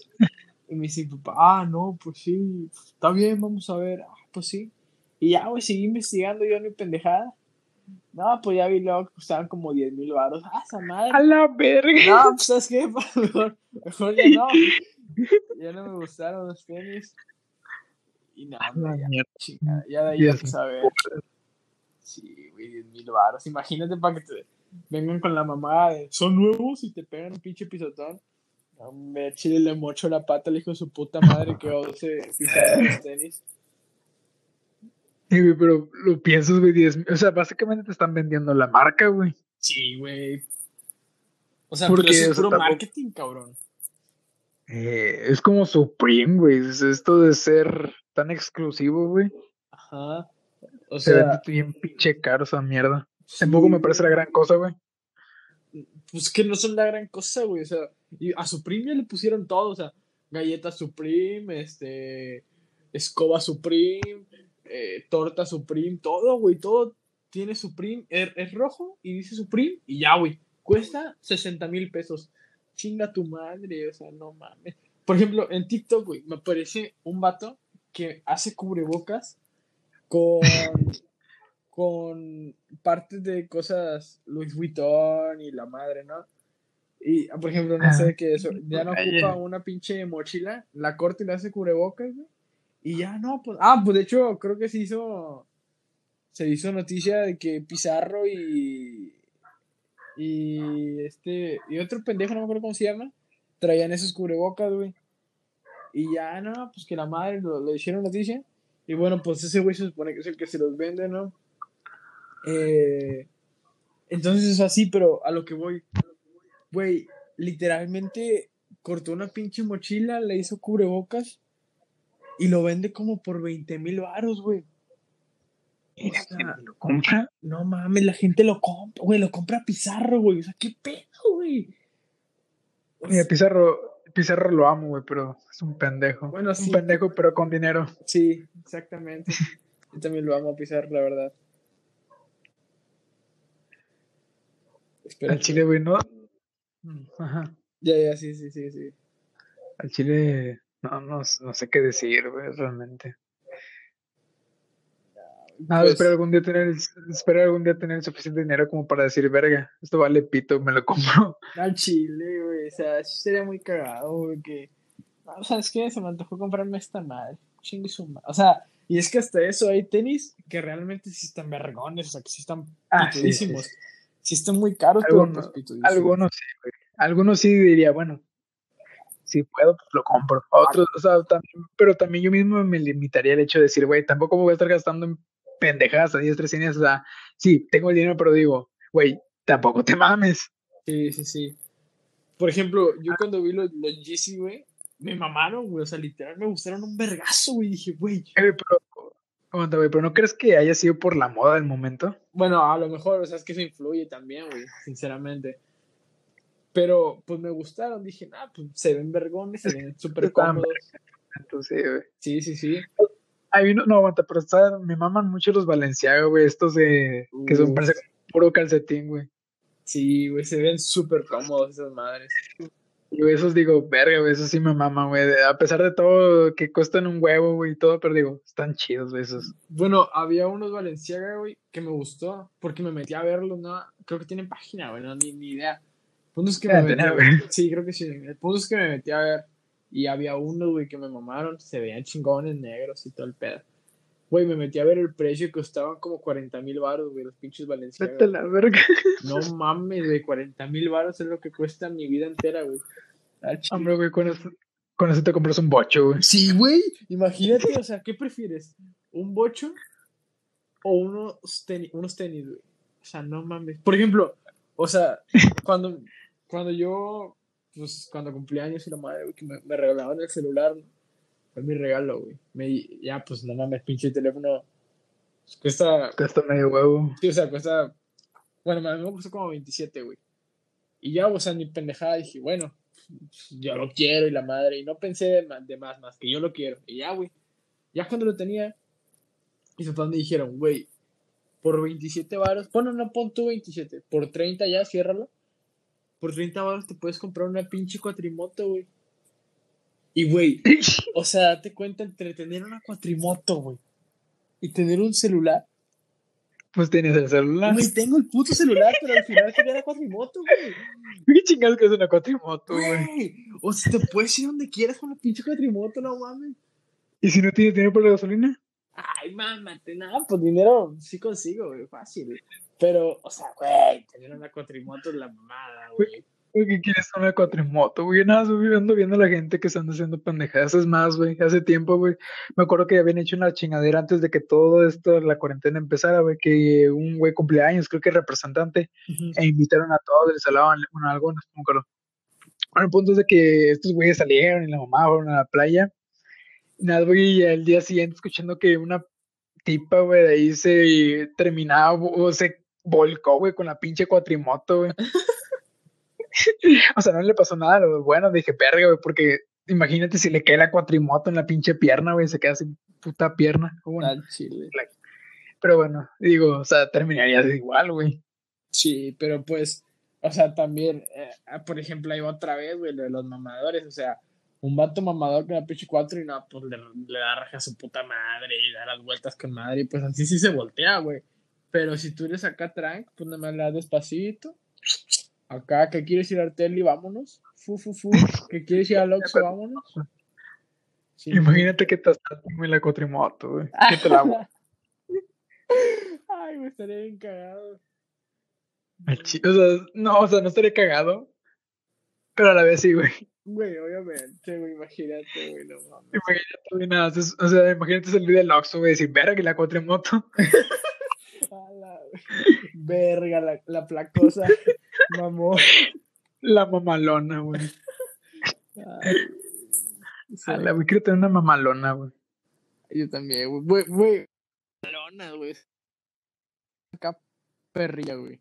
Y me dice, papá, ah, no, pues sí, está bien, vamos a ver, ah, pues sí. Y ya, güey, seguí investigando yo mi pendejada. No, pues ya vi luego que costaban como 10 mil baros. Ah, esa madre. A la verga. No, pues sabes qué, mejor, mejor ya no. Ya no me gustaron los tenis. Y nada, ya, ya de ahí ya saber. Sí, güey, 10 mil baros. Imagínate para que te vengan con la mamá de son nuevos y te pegan un pinche pisotón. Me chile le mocho la pata, le dijo su puta madre que ose pisar los tenis. Sí, güey, pero lo piensas, güey, 10 O sea, básicamente te están vendiendo la marca, güey. Sí, güey. O sea, Porque, es puro marketing, cabrón. Eh, es como Supreme, güey. Es esto de ser tan exclusivo, güey. Ajá. O sea, Se vende bien pinche caro esa mierda. Tampoco me parece la gran cosa, güey. Pues que no son la gran cosa, güey. O sea, y a Supreme ya le pusieron todo, o sea, galletas Supreme, este, escoba Supreme, eh, torta Supreme, todo, güey, todo tiene Supreme. Es, es rojo y dice Supreme y ya, güey. Cuesta 60 mil pesos chinga tu madre, o sea, no mames. Por ejemplo, en TikTok, güey, me aparece un vato que hace cubrebocas con, con partes de cosas Louis Vuitton y la madre, ¿no? Y, por ejemplo, no sé qué eso, ya no ocupa una pinche mochila, la corta y le hace cubrebocas, güey. Y ya no, pues, ah, pues de hecho, creo que se hizo, se hizo noticia de que Pizarro y, y este, y otro pendejo, no me acuerdo cómo se llama, traían esos cubrebocas, güey. Y ya, no, pues que la madre lo, lo hicieron noticia. Y bueno, pues ese güey se supone que es el que se los vende, ¿no? Eh, entonces es así, pero a lo que voy, güey, literalmente cortó una pinche mochila, le hizo cubrebocas y lo vende como por 20 mil varos, güey. Lo compra. No mames, la gente lo compra, güey, lo compra Pizarro, güey. O sea, qué pedo, güey. Mira, Pizarro, Pizarro lo amo, güey, pero es un pendejo. Bueno, es Un pendejo, pero con dinero. Sí, exactamente. Yo también lo amo a Pizarro, la verdad. Espera. Al Chile, güey, ¿no? Ajá. Ya, ya, sí, sí, sí, sí. Al Chile, no, no, no sé qué decir, güey, realmente. Nada, pues, espero algún día tener, espero algún día tener suficiente dinero como para decir, verga, esto vale pito, me lo compro. Al chile, güey, o sea, eso sería muy cagado, güey, que, o sea, es que se me antojó comprarme esta madre, chingue o sea, y es que hasta eso hay tenis que realmente sí están vergones, o sea, que sí están ah, pitudísimos, sí, están muy caros, algunos, algunos sí, güey, algunos sí diría, bueno, si puedo, pues lo compro. Otros, o sea, también, pero también yo mismo me limitaría el hecho de decir, güey, tampoco me voy a estar gastando en pendejadas a diestra y O sea, sí, tengo el dinero, pero digo, güey, tampoco te mames. Sí, sí, sí. Por ejemplo, yo ah. cuando vi los, los Yeezy, güey, me mamaron, güey. O sea, literal me gustaron un vergazo, güey. Dije, güey. Eh, pero, güey, pero ¿no crees que haya sido por la moda del momento? Bueno, a lo mejor, o sea, es que eso influye también, güey, sinceramente. Pero, pues me gustaron. Dije, ah, pues se ven vergones, se ven súper cómodos. Entonces, güey. Sí, sí, sí. Hay uno, no, aguanta, pero está, me maman mucho los Valenciaga, güey, estos de, que son, parece puro calcetín, güey. Sí, güey, se ven súper cómodos esas madres. Y esos digo, verga, güey, esos sí me maman, güey. A pesar de todo, que cuestan un huevo, güey, y todo, pero digo, están chidos, güey, esos. Bueno, había unos Valenciaga, güey, que me gustó, porque me metí a verlos, ¿no? Creo que tienen página, güey, no, ni, ni idea. Punto es que me metí, Sí, creo que sí. El punto es que me metí a ver y había uno, güey, que me mamaron. Se veían chingones negros y todo el pedo. Güey, me metí a ver el precio y costaban como 40 mil baros, güey, los pinches valencianos. la verga. No mames, güey, 40 mil baros es lo que cuesta mi vida entera, güey. Hombre, güey, con eso, con eso te compras un bocho, güey. Sí, güey. Imagínate, o sea, ¿qué prefieres? ¿Un bocho o unos tenis, unos tenis, güey? O sea, no mames. Por ejemplo, o sea, cuando, cuando yo pues cuando cumplí años y la madre, güey, que me, me, regalaban el celular, fue mi regalo, güey. Me, ya, pues no mames, pinche teléfono. Pues, cuesta. Cuesta medio huevo. Sí, o sea, cuesta. Bueno, a mí me costó como 27, güey. Y ya, o sea, ni pendejada, dije, bueno, yo lo quiero y la madre. Y no pensé de más, de más, más que yo lo quiero. Y ya, güey. Ya cuando lo tenía, mis papás me dijeron, güey, por 27 varos, bueno, no pon tú 27, por 30 ya, ciérralo por 30 baros te puedes comprar una pinche cuatrimoto, güey. Y, güey, o sea, date cuenta entre tener una cuatrimoto, güey, y tener un celular. Pues tienes el celular. Güey, tengo el puto celular, pero al final quería la cuatrimoto, güey. ¿Qué chingados que es una cuatrimoto, güey? O sea, te puedes ir donde quieras con la pinche cuatrimoto, no mames. ¿Y si no tienes dinero por la gasolina? Ay, mámate, nada, pues dinero sí consigo, güey, fácil, güey. Pero, o sea, güey, tener una cuatrimoto es la mamada, güey. ¿Qué quieres una cuatrimoto, güey? Nada, estoy viendo, viendo a la gente que están haciendo pendejadas. Es más, güey, hace tiempo, güey. Me acuerdo que habían hecho una chingadera antes de que todo esto, la cuarentena empezara, güey, que un güey cumpleaños, creo que representante, e invitaron a todos, les hablaban, bueno, algo, no me acuerdo. Bueno, el punto es de que estos güeyes salieron y la mamá fueron a la playa. Nada, güey, y al día siguiente escuchando que una tipa, güey, de ahí se terminaba, o se volcó, güey, con la pinche cuatrimoto, güey. o sea, no le pasó nada, bueno, dije, verga, güey, porque imagínate si le cae la cuatrimoto en la pinche pierna, güey, se queda sin puta pierna. chile. Pero bueno, digo, o sea, terminaría igual, güey. Sí, pero pues, o sea, también, eh, por ejemplo, ahí otra vez, güey, de los mamadores, o sea, un vato mamador con la pinche cuatro y no, pues le, da raja a su puta madre y da las vueltas con madre y pues así sí se voltea, güey. Pero si tú eres acá trank, pues nada más le das despacito. Acá, que quieres ir a Artelli? Vámonos. Fu, fu, fu. que quieres ir al Oxxo? Vámonos. Imagínate que estás en la cuatrimoto, güey. ¿Qué te la Ay, me estaría bien cagado. O sea, no, o sea, no estaría cagado. Pero a la vez sí, güey. Güey, obviamente, güey, imagínate, güey, no mames. Imagínate, güey, nada, o sea, imagínate salir del Oxxo, güey, decir, verga, que la cuatrimoto. verga, la, la placosa, mamó. La mamalona, güey. la güey, quiero tener una mamalona, güey. Yo también, güey. Güey, Mamalona, güey. perrilla, güey?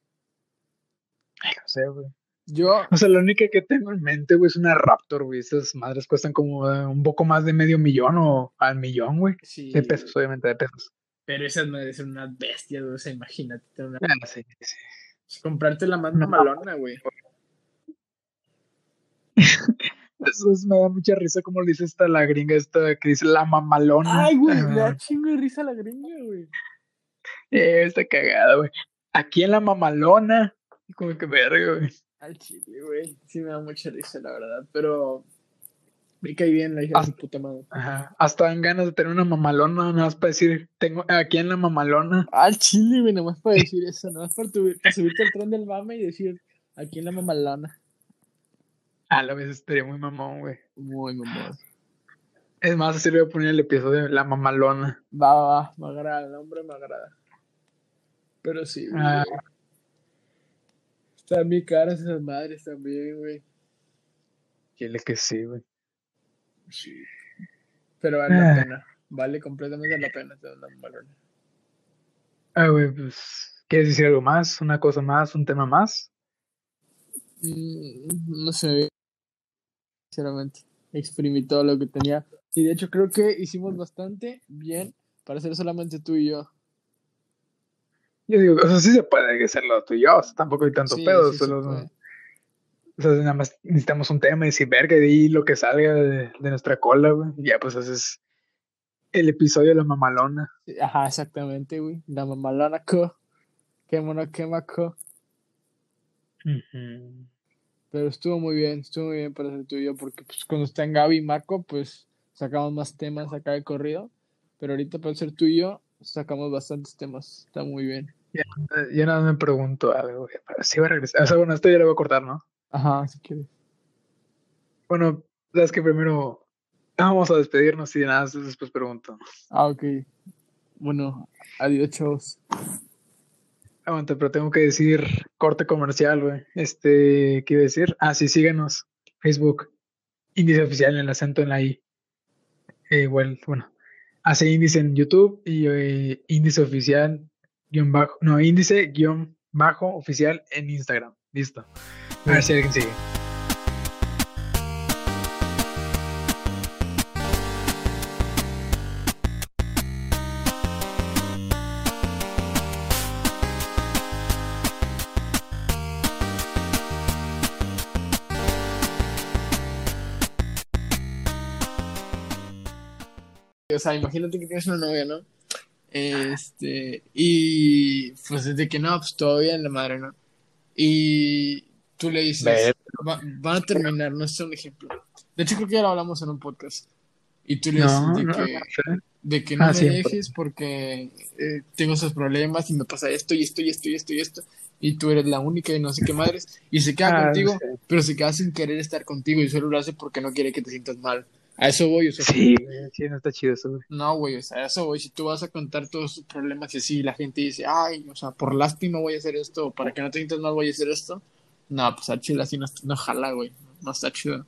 Ay, no sé, güey. Yo, O sea, la única que tengo en mente, güey, es una Raptor, güey. Esas madres cuestan como eh, un poco más de medio millón o al millón, güey. sí. De pesos, obviamente, de pesos. Pero esas madres son unas bestias, güey. O sea, imagínate. una- Ah, sí, sí. Comprarte la más mamalona, güey. Eso es- me da mucha risa como le dice esta la gringa esta que dice la mamalona. Ay, güey, me da chingo de risa la gringa, güey. eh, está cagada, güey. Aquí en la mamalona. Como que verga, güey. Al chile, güey. Sí me da mucha risa, la verdad. Pero me cae bien la hija de Ah. su puta madre. Ajá. Hasta dan ganas de tener una mamalona, nada más para decir, tengo aquí en la mamalona. Al chile, güey, nomás para decir eso. Para, tu- para subirte al tren del mame y decir, aquí en la mamalona. A la vez estaría muy mamón, güey. Muy mamón. Es más, así le voy a poner el episodio de la mamalona. Va, va, va. Me agrada, el nombre me agrada. Pero sí, güey. Ah. Están bien caras esas madres también, güey. Dile que sí, güey. Sí. Pero vale la Ah. pena. Vale completamente la pena tener una mamalona. Ah, güey, pues, ¿quieres decir algo más? ¿Una cosa más? ¿Un tema más? Mm, No sé, sinceramente. Exprimí todo lo que tenía. Y de hecho creo que hicimos bastante bien para ser solamente tú y yo. Yo digo, o sea, sí se puede hacerlo tú y yo, o sea, tampoco hay tanto Sí, pedo, sí se solo, puede. O sea, nada más necesitamos un tema y decir, verga, de ahí lo que salga de, de nuestra cola, güey, y ya pues haces el episodio de la mamalona. Ajá, exactamente, güey. La mamalona co. Qué mono quema co. Ujú. Pero estuvo muy bien, estuvo muy bien para ser tú y yo, porque pues, cuando están Gaby y Marco, pues sacamos más temas acá de corrido. Pero ahorita para ser tú y yo, sacamos bastantes temas. Está muy bien. Eh, Yo nada más me pregunto algo, güey, sí va a regresar, o sea, bueno, esto ya lo voy a cortar, ¿no? Ajá, si quieres. Bueno, sabes que primero vamos a despedirnos y de nada, después pregunto. Ah, ok. Bueno, adiós, chavos. Aguanta, pero tengo que decir corte comercial, güey. Este, ¿qué iba a decir? Ah, sí, síganos. Facebook, índice oficial en el acento en la I. Eh, igual, bueno, hace índice en YouTube y eh, índice oficial guion bajo, no, índice guion bajo oficial en Instagram. Listo. A ver si alguien sigue. O sea, imagínate que tienes una novia, ¿no? Este, y pues desde que no, pues todavía en la madre, ¿no? Y tú le dices. "Va- van a terminar, no sé, un ejemplo. De hecho, creo que ya lo hablamos en un podcast. Y tú le No, dices de no, que, no sé. de que no Ah, me dejes porque eh, tengo esos problemas y me pasa esto y esto y esto y esto y esto. Y tú eres la única y no sé qué madres. Y se queda Ah, contigo, pero se queda sin querer estar contigo y solo lo hace porque no quiere que te sientas mal. A eso voy, o sea, Sí, sí, no está chido eso, güey. no, güey, o sea, a eso voy. Si tú vas a contar todos tus problemas y así, la gente dice, ay, o sea, por lástima voy a hacer esto, o para que no te sientas mal voy a hacer esto. No, pues a chile así no, no jala, güey. No está chido.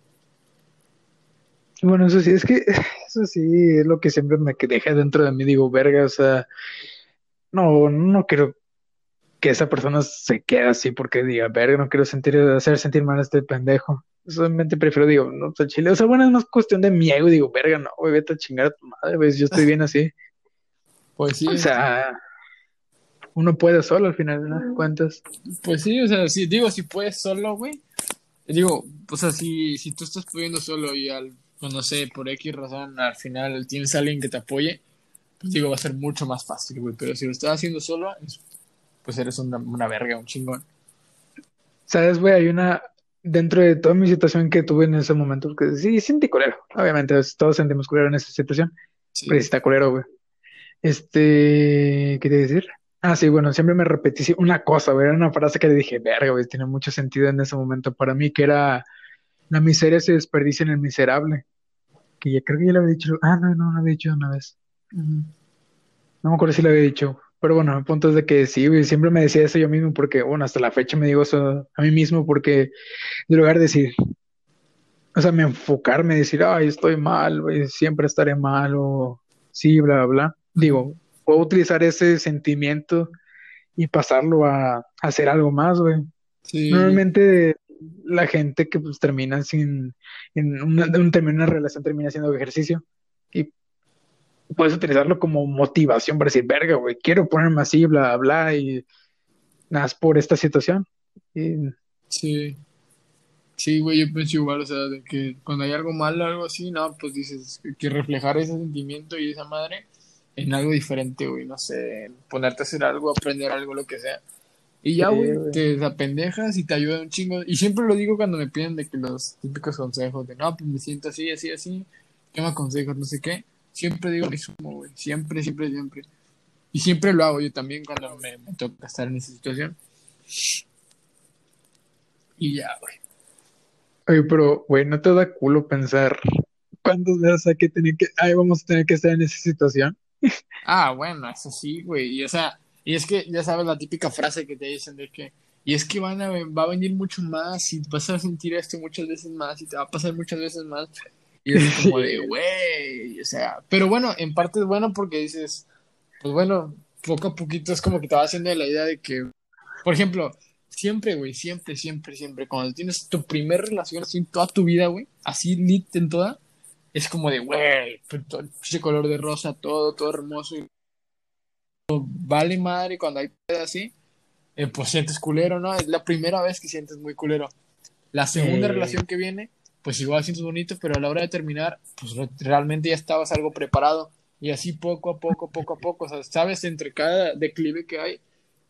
Bueno, eso sí, es que eso sí es lo que siempre me que deja dentro de mí, digo, verga, o sea, no, no quiero que esa persona se quede así porque diga, verga, no quiero sentir, hacer sentir mal a este pendejo. Solamente prefiero, digo, no, sea, chile, o sea, bueno, es más cuestión de mi ego, digo, verga, no, güey, vete a chingar a tu madre, güey, yo estoy bien así. Pues sí, O sea, uno puede solo al final, ¿no? Cuentas. pues sí, o sea, sí, digo, si puedes solo, güey. Digo, o sea, si, si tú estás pudiendo solo y al, pues no sé, por X razón, al final tienes a alguien que te apoye, pues digo, va a ser mucho más fácil, güey. Pero si lo estás haciendo solo, es- pues eres una, una verga, un chingón. ¿Sabes, güey? Hay una, dentro de toda mi situación que tuve en ese momento, porque sí, sentí culero, obviamente, todos sentimos culero en esa situación. Sí. Pero está culero, güey. Este, ¿qué te decir? Ah, sí, bueno, siempre me repetí una cosa, güey, era una frase que le dije, verga, güey, tiene mucho sentido en ese momento para mí, que era, la miseria se desperdicia en el miserable. Que ya creo que ya lo había dicho, ah, no, no, lo había dicho una vez. No me acuerdo si lo había dicho, pero bueno, el punto es de que sí, güey, siempre me decía eso yo mismo, porque, bueno, hasta la fecha me digo eso a mí mismo, porque en lugar de decir, o sea, me enfocarme, decir, ay, estoy mal, güey, siempre estaré mal, o sí, bla, bla, bla. Digo, puedo utilizar ese sentimiento y pasarlo a, hacer algo más, güey. Normalmente la gente que pues termina sin, en una, un, una relación termina haciendo ejercicio puedes utilizarlo como motivación para decir, verga, güey, quiero ponerme así, bla, bla, y nada, por esta situación. Sí. Sí, güey, yo pienso igual, o sea, de que cuando hay algo malo, algo así, no, pues dices que reflejar ese sentimiento y esa madre en algo diferente, güey, no sé, ponerte a hacer algo, aprender algo, lo que sea. Y ya, güey, te apendejas y te ayuda un chingo. Y siempre lo digo cuando me piden de que los típicos consejos de, no, pues me siento así, así, así, ¿qué me aconsejas? No sé qué. Siempre digo eso, güey, siempre, siempre, siempre. Y siempre lo hago yo también cuando me, me toca estar en esa situación. Y ya, güey. Oye, pero, güey, ¿no te da culo pensar cuántos días hay que tener que, ahí vamos a tener que estar en esa situación? Ah, bueno, eso sí, güey. Y o sea, y es que ya sabes la típica frase que te dicen de que, y es que van a, va a venir mucho más y vas a sentir esto muchas veces más y te va a pasar muchas veces más. Y es como de, güey, o sea, pero bueno, en parte es bueno porque dices, pues bueno, poco a poquito es como que te va haciendo la idea de que, por ejemplo, siempre, güey, siempre, siempre, siempre, cuando tienes tu primer relación así en toda tu vida, güey, así lit en toda, es como de, güey, pues, ese color de rosa, todo, todo hermoso. Y vale madre cuando hay así, eh, pues sientes culero, ¿no? Es la primera vez que sientes muy culero. La segunda relación que viene, pues igual sientes bonito, pero a la hora de terminar, pues realmente ya estabas algo preparado. Y así poco a poco, poco a poco, o sea, sabes, entre cada declive que hay,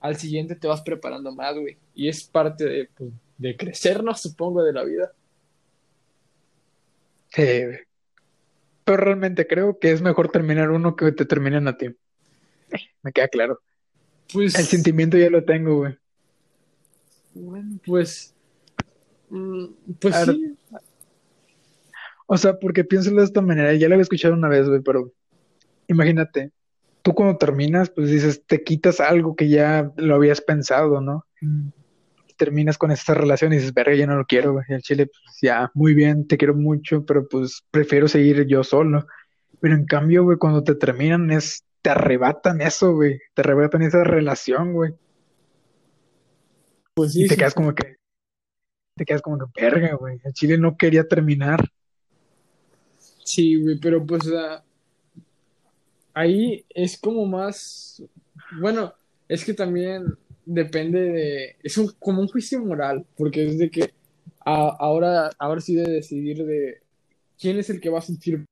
al siguiente te vas preparando más, güey. Y es parte de, pues, de crecernos, supongo, de la vida. Sí, pero realmente creo que es mejor terminar uno que te terminen a ti. Me queda claro. Pues. El sentimiento ya lo tengo, güey. Bueno, pues. Mm, pues sí. O sea, porque pienso de esta manera, ya lo había escuchado una vez, güey, pero imagínate, tú cuando terminas, pues dices, te quitas algo que ya lo habías pensado, ¿no? Mm terminas con esta relación y dices, verga, ya no lo quiero, güey. Y el chile, pues ya, muy bien, te quiero mucho, pero pues prefiero seguir yo solo. Pero en cambio, güey, cuando te terminan, es, te arrebatan eso, güey. Te arrebatan esa relación, güey. Pues sí. Y te quedas como que, te quedas como que, verga, güey. El chile no quería terminar. Sí, güey, pero pues, ahí es como más, bueno, es que también depende de. Es un, como un juicio moral, porque es de que ahora, ahora sí de decidir de quién es el que va a sentir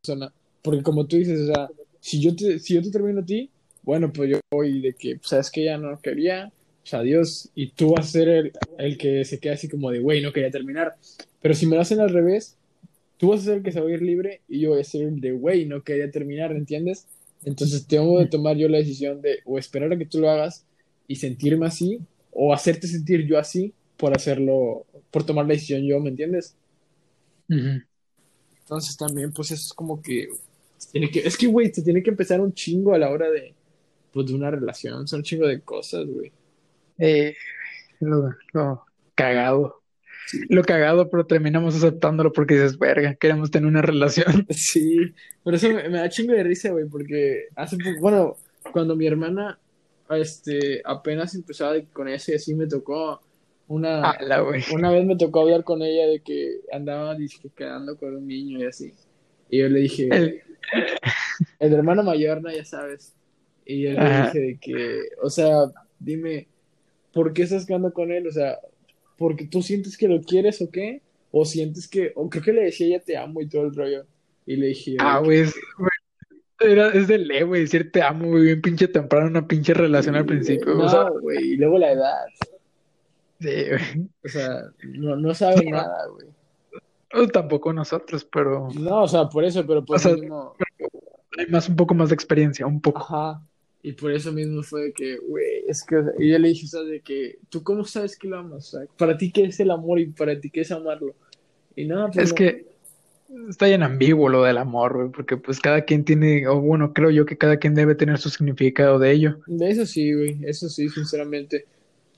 persona. Porque como tú dices, o sea, si yo te, si yo te termino a ti, bueno, pues yo voy de que, pues, sabes que ya no quería, pues adiós, y tú vas a ser el, el que se queda así como de, güey, no quería terminar. Pero si me lo hacen al revés, tú vas a ser el que se va a ir libre y yo voy a ser el de, güey, no quería terminar, ¿entiendes? Entonces tengo de tomar yo la decisión de o esperar a que tú lo hagas y sentirme así o hacerte sentir yo así por hacerlo, por tomar la decisión yo, ¿me entiendes? Entonces también, pues es como que, tiene que es que, güey, te tiene que empezar un chingo a la hora de, pues, de una relación, son un chingo de cosas, güey. Eh, lo, cagado. Lo cagado, pero terminamos aceptándolo porque dices, verga, queremos tener una relación. Sí, pero eso me, me da chingo de risa, güey, porque hace poco, bueno, cuando mi hermana este, apenas empezaba con ese, así me tocó una, una vez me tocó hablar con ella de que andaba quedando con un niño y así. Y yo le dije, el, hermano mayor, no, ya sabes. Y yo le dije de que, o sea, dime, ¿por qué estás quedando con él? O sea, ¿porque tú sientes que lo quieres o qué? O sientes que, o creo que le decía ella te amo y todo el rollo. Y le dije, ah, güey, era, es de ley, güey, decir te amo, muy bien pinche temprano, una pinche relación al principio. No, güey, y luego la edad. Sí, güey. O sea, no, no saben nada, güey. O tampoco nosotros, pero. No, o sea, por eso, pero por eso mismo. Hay más, un poco más de experiencia, un poco. Ajá. Y por eso mismo fue que, güey, es que. Y yo le dije, o sea, de que, ¿tú cómo sabes que lo amas? O sea, para ti, ¿qué es el amor y para ti, ¿qué es amarlo? Y nada, pues. Es que está bien ambiguo lo del amor, güey, porque pues cada quien tiene, o bueno, creo yo que cada quien debe tener su significado de ello. De eso sí, güey, eso sí, sinceramente.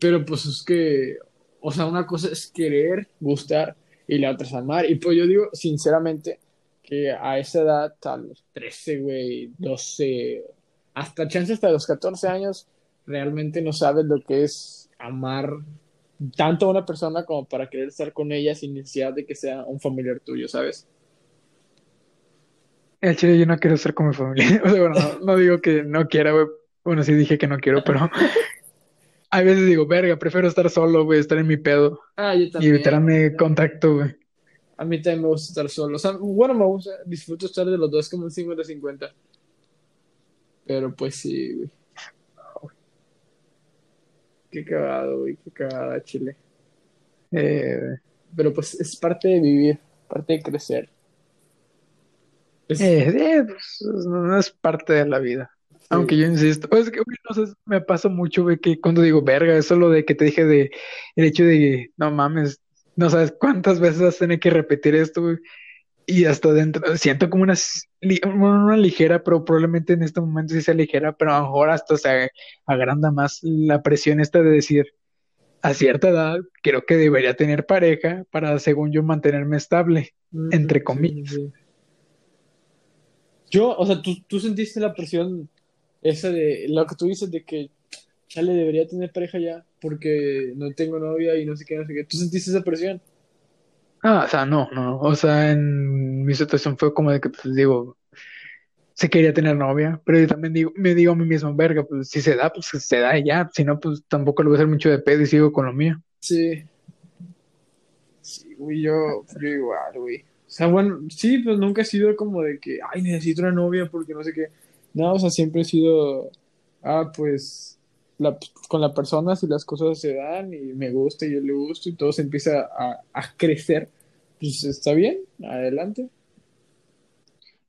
Pero pues es que, o sea, una cosa es querer, gustar, y la otra es amar. Y pues yo digo, sinceramente, que a esa edad, a los 13, güey, 12, hasta chance hasta los 14 años, realmente no sabes lo que es amar tanto a una persona como para querer estar con ella sin necesidad de que sea un familiar tuyo, ¿sabes? El chile yo no quiero estar con mi familia. O sea, bueno, no, no digo que no quiera, güey. Bueno, sí dije que no quiero, pero a veces digo, verga, prefiero estar solo, güey, estar en mi pedo Ah, yo y también. evitarme contacto, güey. A mí también me gusta estar solo. O sea, bueno, me gusta, disfruto estar de los dos como un 50-50. Pero pues sí, güey. Qué cagado, güey, qué cagada, Chile. Eh, Pero pues es parte de vivir, parte de crecer. Es- eh, eh, pues, no, es parte de la vida. sí. Aunque yo insisto, es que, güey, no sé, me pasa mucho, güey, que cuando digo verga, eso lo de que te dije de el hecho de, no mames, no sabes cuántas veces a tener que repetir esto, güey, y hasta dentro, siento como una, una ligera, pero probablemente en este momento sí sea ligera, pero a lo mejor hasta se agranda más la presión esta de decir, a cierta edad, creo que debería tener pareja para, según yo, mantenerme estable, entre sí, comillas. sí. Yo, o sea, tú, tú sentiste la presión esa de lo que tú dices de que chale debería tener pareja ya porque no tengo novia y no sé qué, no sé qué. ¿Tú sentiste esa presión? Ah, o sea, no, no, o sea, en mi situación fue como de que, pues digo, sí quería tener novia, pero también digo, me digo a mí mismo, verga, pues si se da, pues se da y ya, si no, pues tampoco le voy a hacer mucho de pedo y sigo con lo mío. Sí. Sí, güey, yo, yo igual, güey. O sea, bueno, sí, pues nunca he sido como de que, ay, necesito una novia porque no sé qué. No, o sea, siempre he sido, ah, pues, la, con la persona si las cosas se dan y me gusta y yo le gusto y todo se empieza a, a crecer, pues está bien, adelante.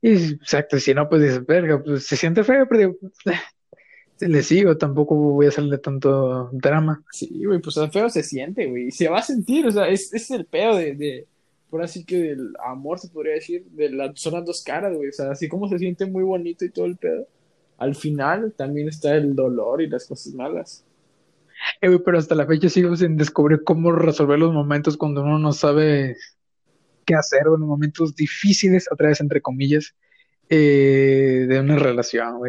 Y exacto, si no, pues dices, verga, pues se siente feo, pero digo, le sigo, tampoco voy a hacerle tanto drama. Sí, güey, pues feo se siente, güey, y se va a sentir, o sea, es, es el pedo de, de, por así que del amor, se podría decir, de las, son las dos caras, güey, o sea, así como se siente muy bonito y todo el pedo, al final también está el dolor y las cosas malas. Eh, pero hasta la fecha sigo sin descubrir cómo resolver los momentos cuando uno no sabe qué hacer, o en momentos difíciles, otra vez entre comillas, eh, de una relación,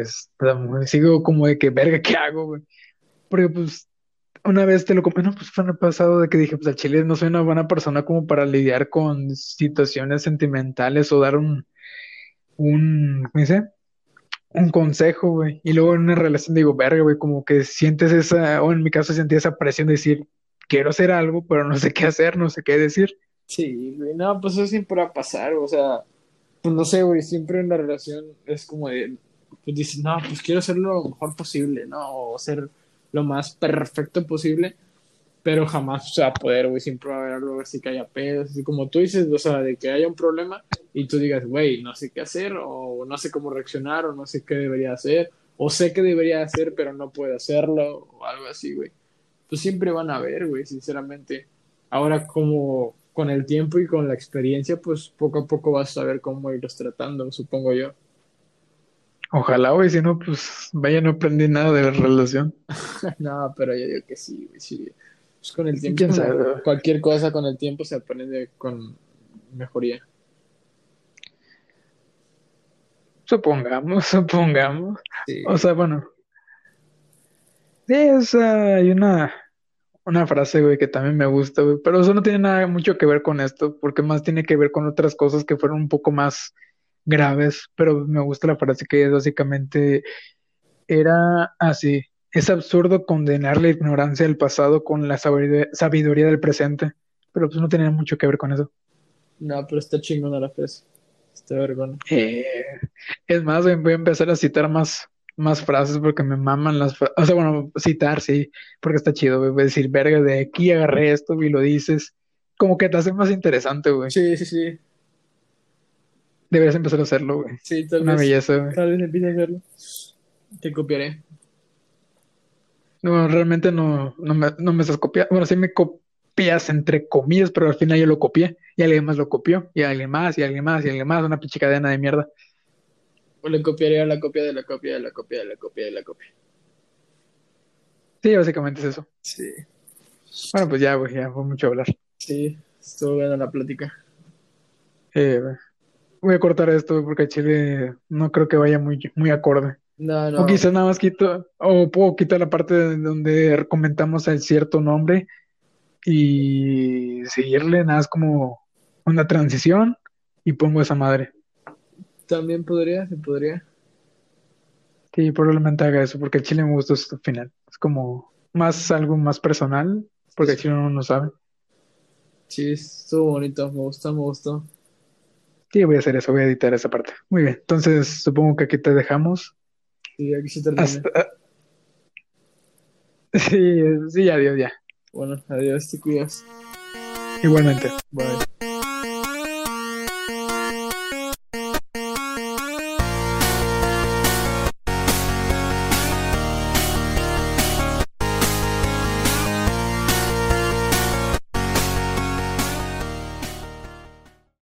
Sigo como de que, verga, ¿qué hago, güey? Porque, pues, una vez te lo comenté, no, pues fue en el pasado de que dije, pues al chile no soy una buena persona como para lidiar con situaciones sentimentales o dar un, un, ¿cómo dice? Un consejo, güey. Y luego en una relación digo, verga, güey, como que sientes esa, o en mi caso sentí esa presión de decir, quiero hacer algo, pero no sé qué hacer, no sé qué decir. Sí, güey, no, pues eso siempre va a pasar, o sea, pues no sé, güey, siempre en la relación es como de, pues dices, no, pues quiero hacer lo mejor posible, ¿no? O ser lo más perfecto posible, pero jamás se va a poder, güey, siempre va a haber algo así que haya pedos, así como tú dices, o sea, de que haya un problema y tú digas, güey, no sé qué hacer, o no sé cómo reaccionar, o no sé qué debería hacer, o sé qué debería hacer, pero no puedo hacerlo, o algo así, güey. Pues siempre van a haber, güey, sinceramente. Ahora, como con el tiempo y con la experiencia, pues poco a poco vas a saber cómo irlos tratando, supongo yo. Ojalá, güey, si no, pues vaya, no aprendí nada de la relación. No, pero yo digo que sí, güey, sí. Pues con el tiempo, quién como sabe. cualquier cosa con el tiempo se aprende con mejoría. Supongamos, supongamos. Sí. O sea, bueno. Sí, o sea, hay una, una frase, güey, que también me gusta, güey, pero eso no tiene nada mucho que ver con esto, porque más tiene que ver con otras cosas que fueron un poco más graves, pero me gusta la frase que es básicamente era así. Es absurdo condenar la ignorancia del pasado con la sabiduría, del presente, pero pues no tiene mucho que ver con eso. No, pero está chingona la frase. Está vergüenza. Eh, es más, voy a empezar a citar más, más frases porque me maman las frases. O sea, bueno, citar, sí, porque está chido, güey. Voy a decir, verga, de aquí agarré esto y lo dices. Como que te hace más interesante, güey. Sí, sí, sí. Deberías empezar a hacerlo, güey. Sí, tal Una vez, belleza, güey. tal vez empiece a hacerlo. Te copiaré. No, realmente no, no me, no me estás copiando. Bueno, sí me copias entre comillas, pero al final yo lo copié. Y alguien más lo copió. Y alguien más, y alguien más, y alguien más. Una pinche cadena de mierda. O le copiaré a la copia de la copia de la copia de la copia de la copia. Sí, básicamente es eso. Sí, Bueno, pues ya, güey, ya fue mucho hablar. sí. Estuvo buena la plática. Eh, voy a cortar esto porque Chile no creo que vaya muy, muy acorde. No, no. O quizás nada más quito, o puedo quitar la parte de donde comentamos el cierto nombre y seguirle nada más como una transición y pongo esa madre. También podría, se podría. Sí, probablemente haga eso, porque el chile me gustó su final. Es como más algo más personal, porque el chile no sabe. Sí, estuvo bonito, me gustó, me gustó. Sí, voy a hacer eso, voy a editar esa parte. Muy bien, entonces supongo que aquí te dejamos. Sí, aquí se termina. Hasta... Sí, sí, adiós ya. Bueno, adiós, te cuidas. Igualmente. Bye.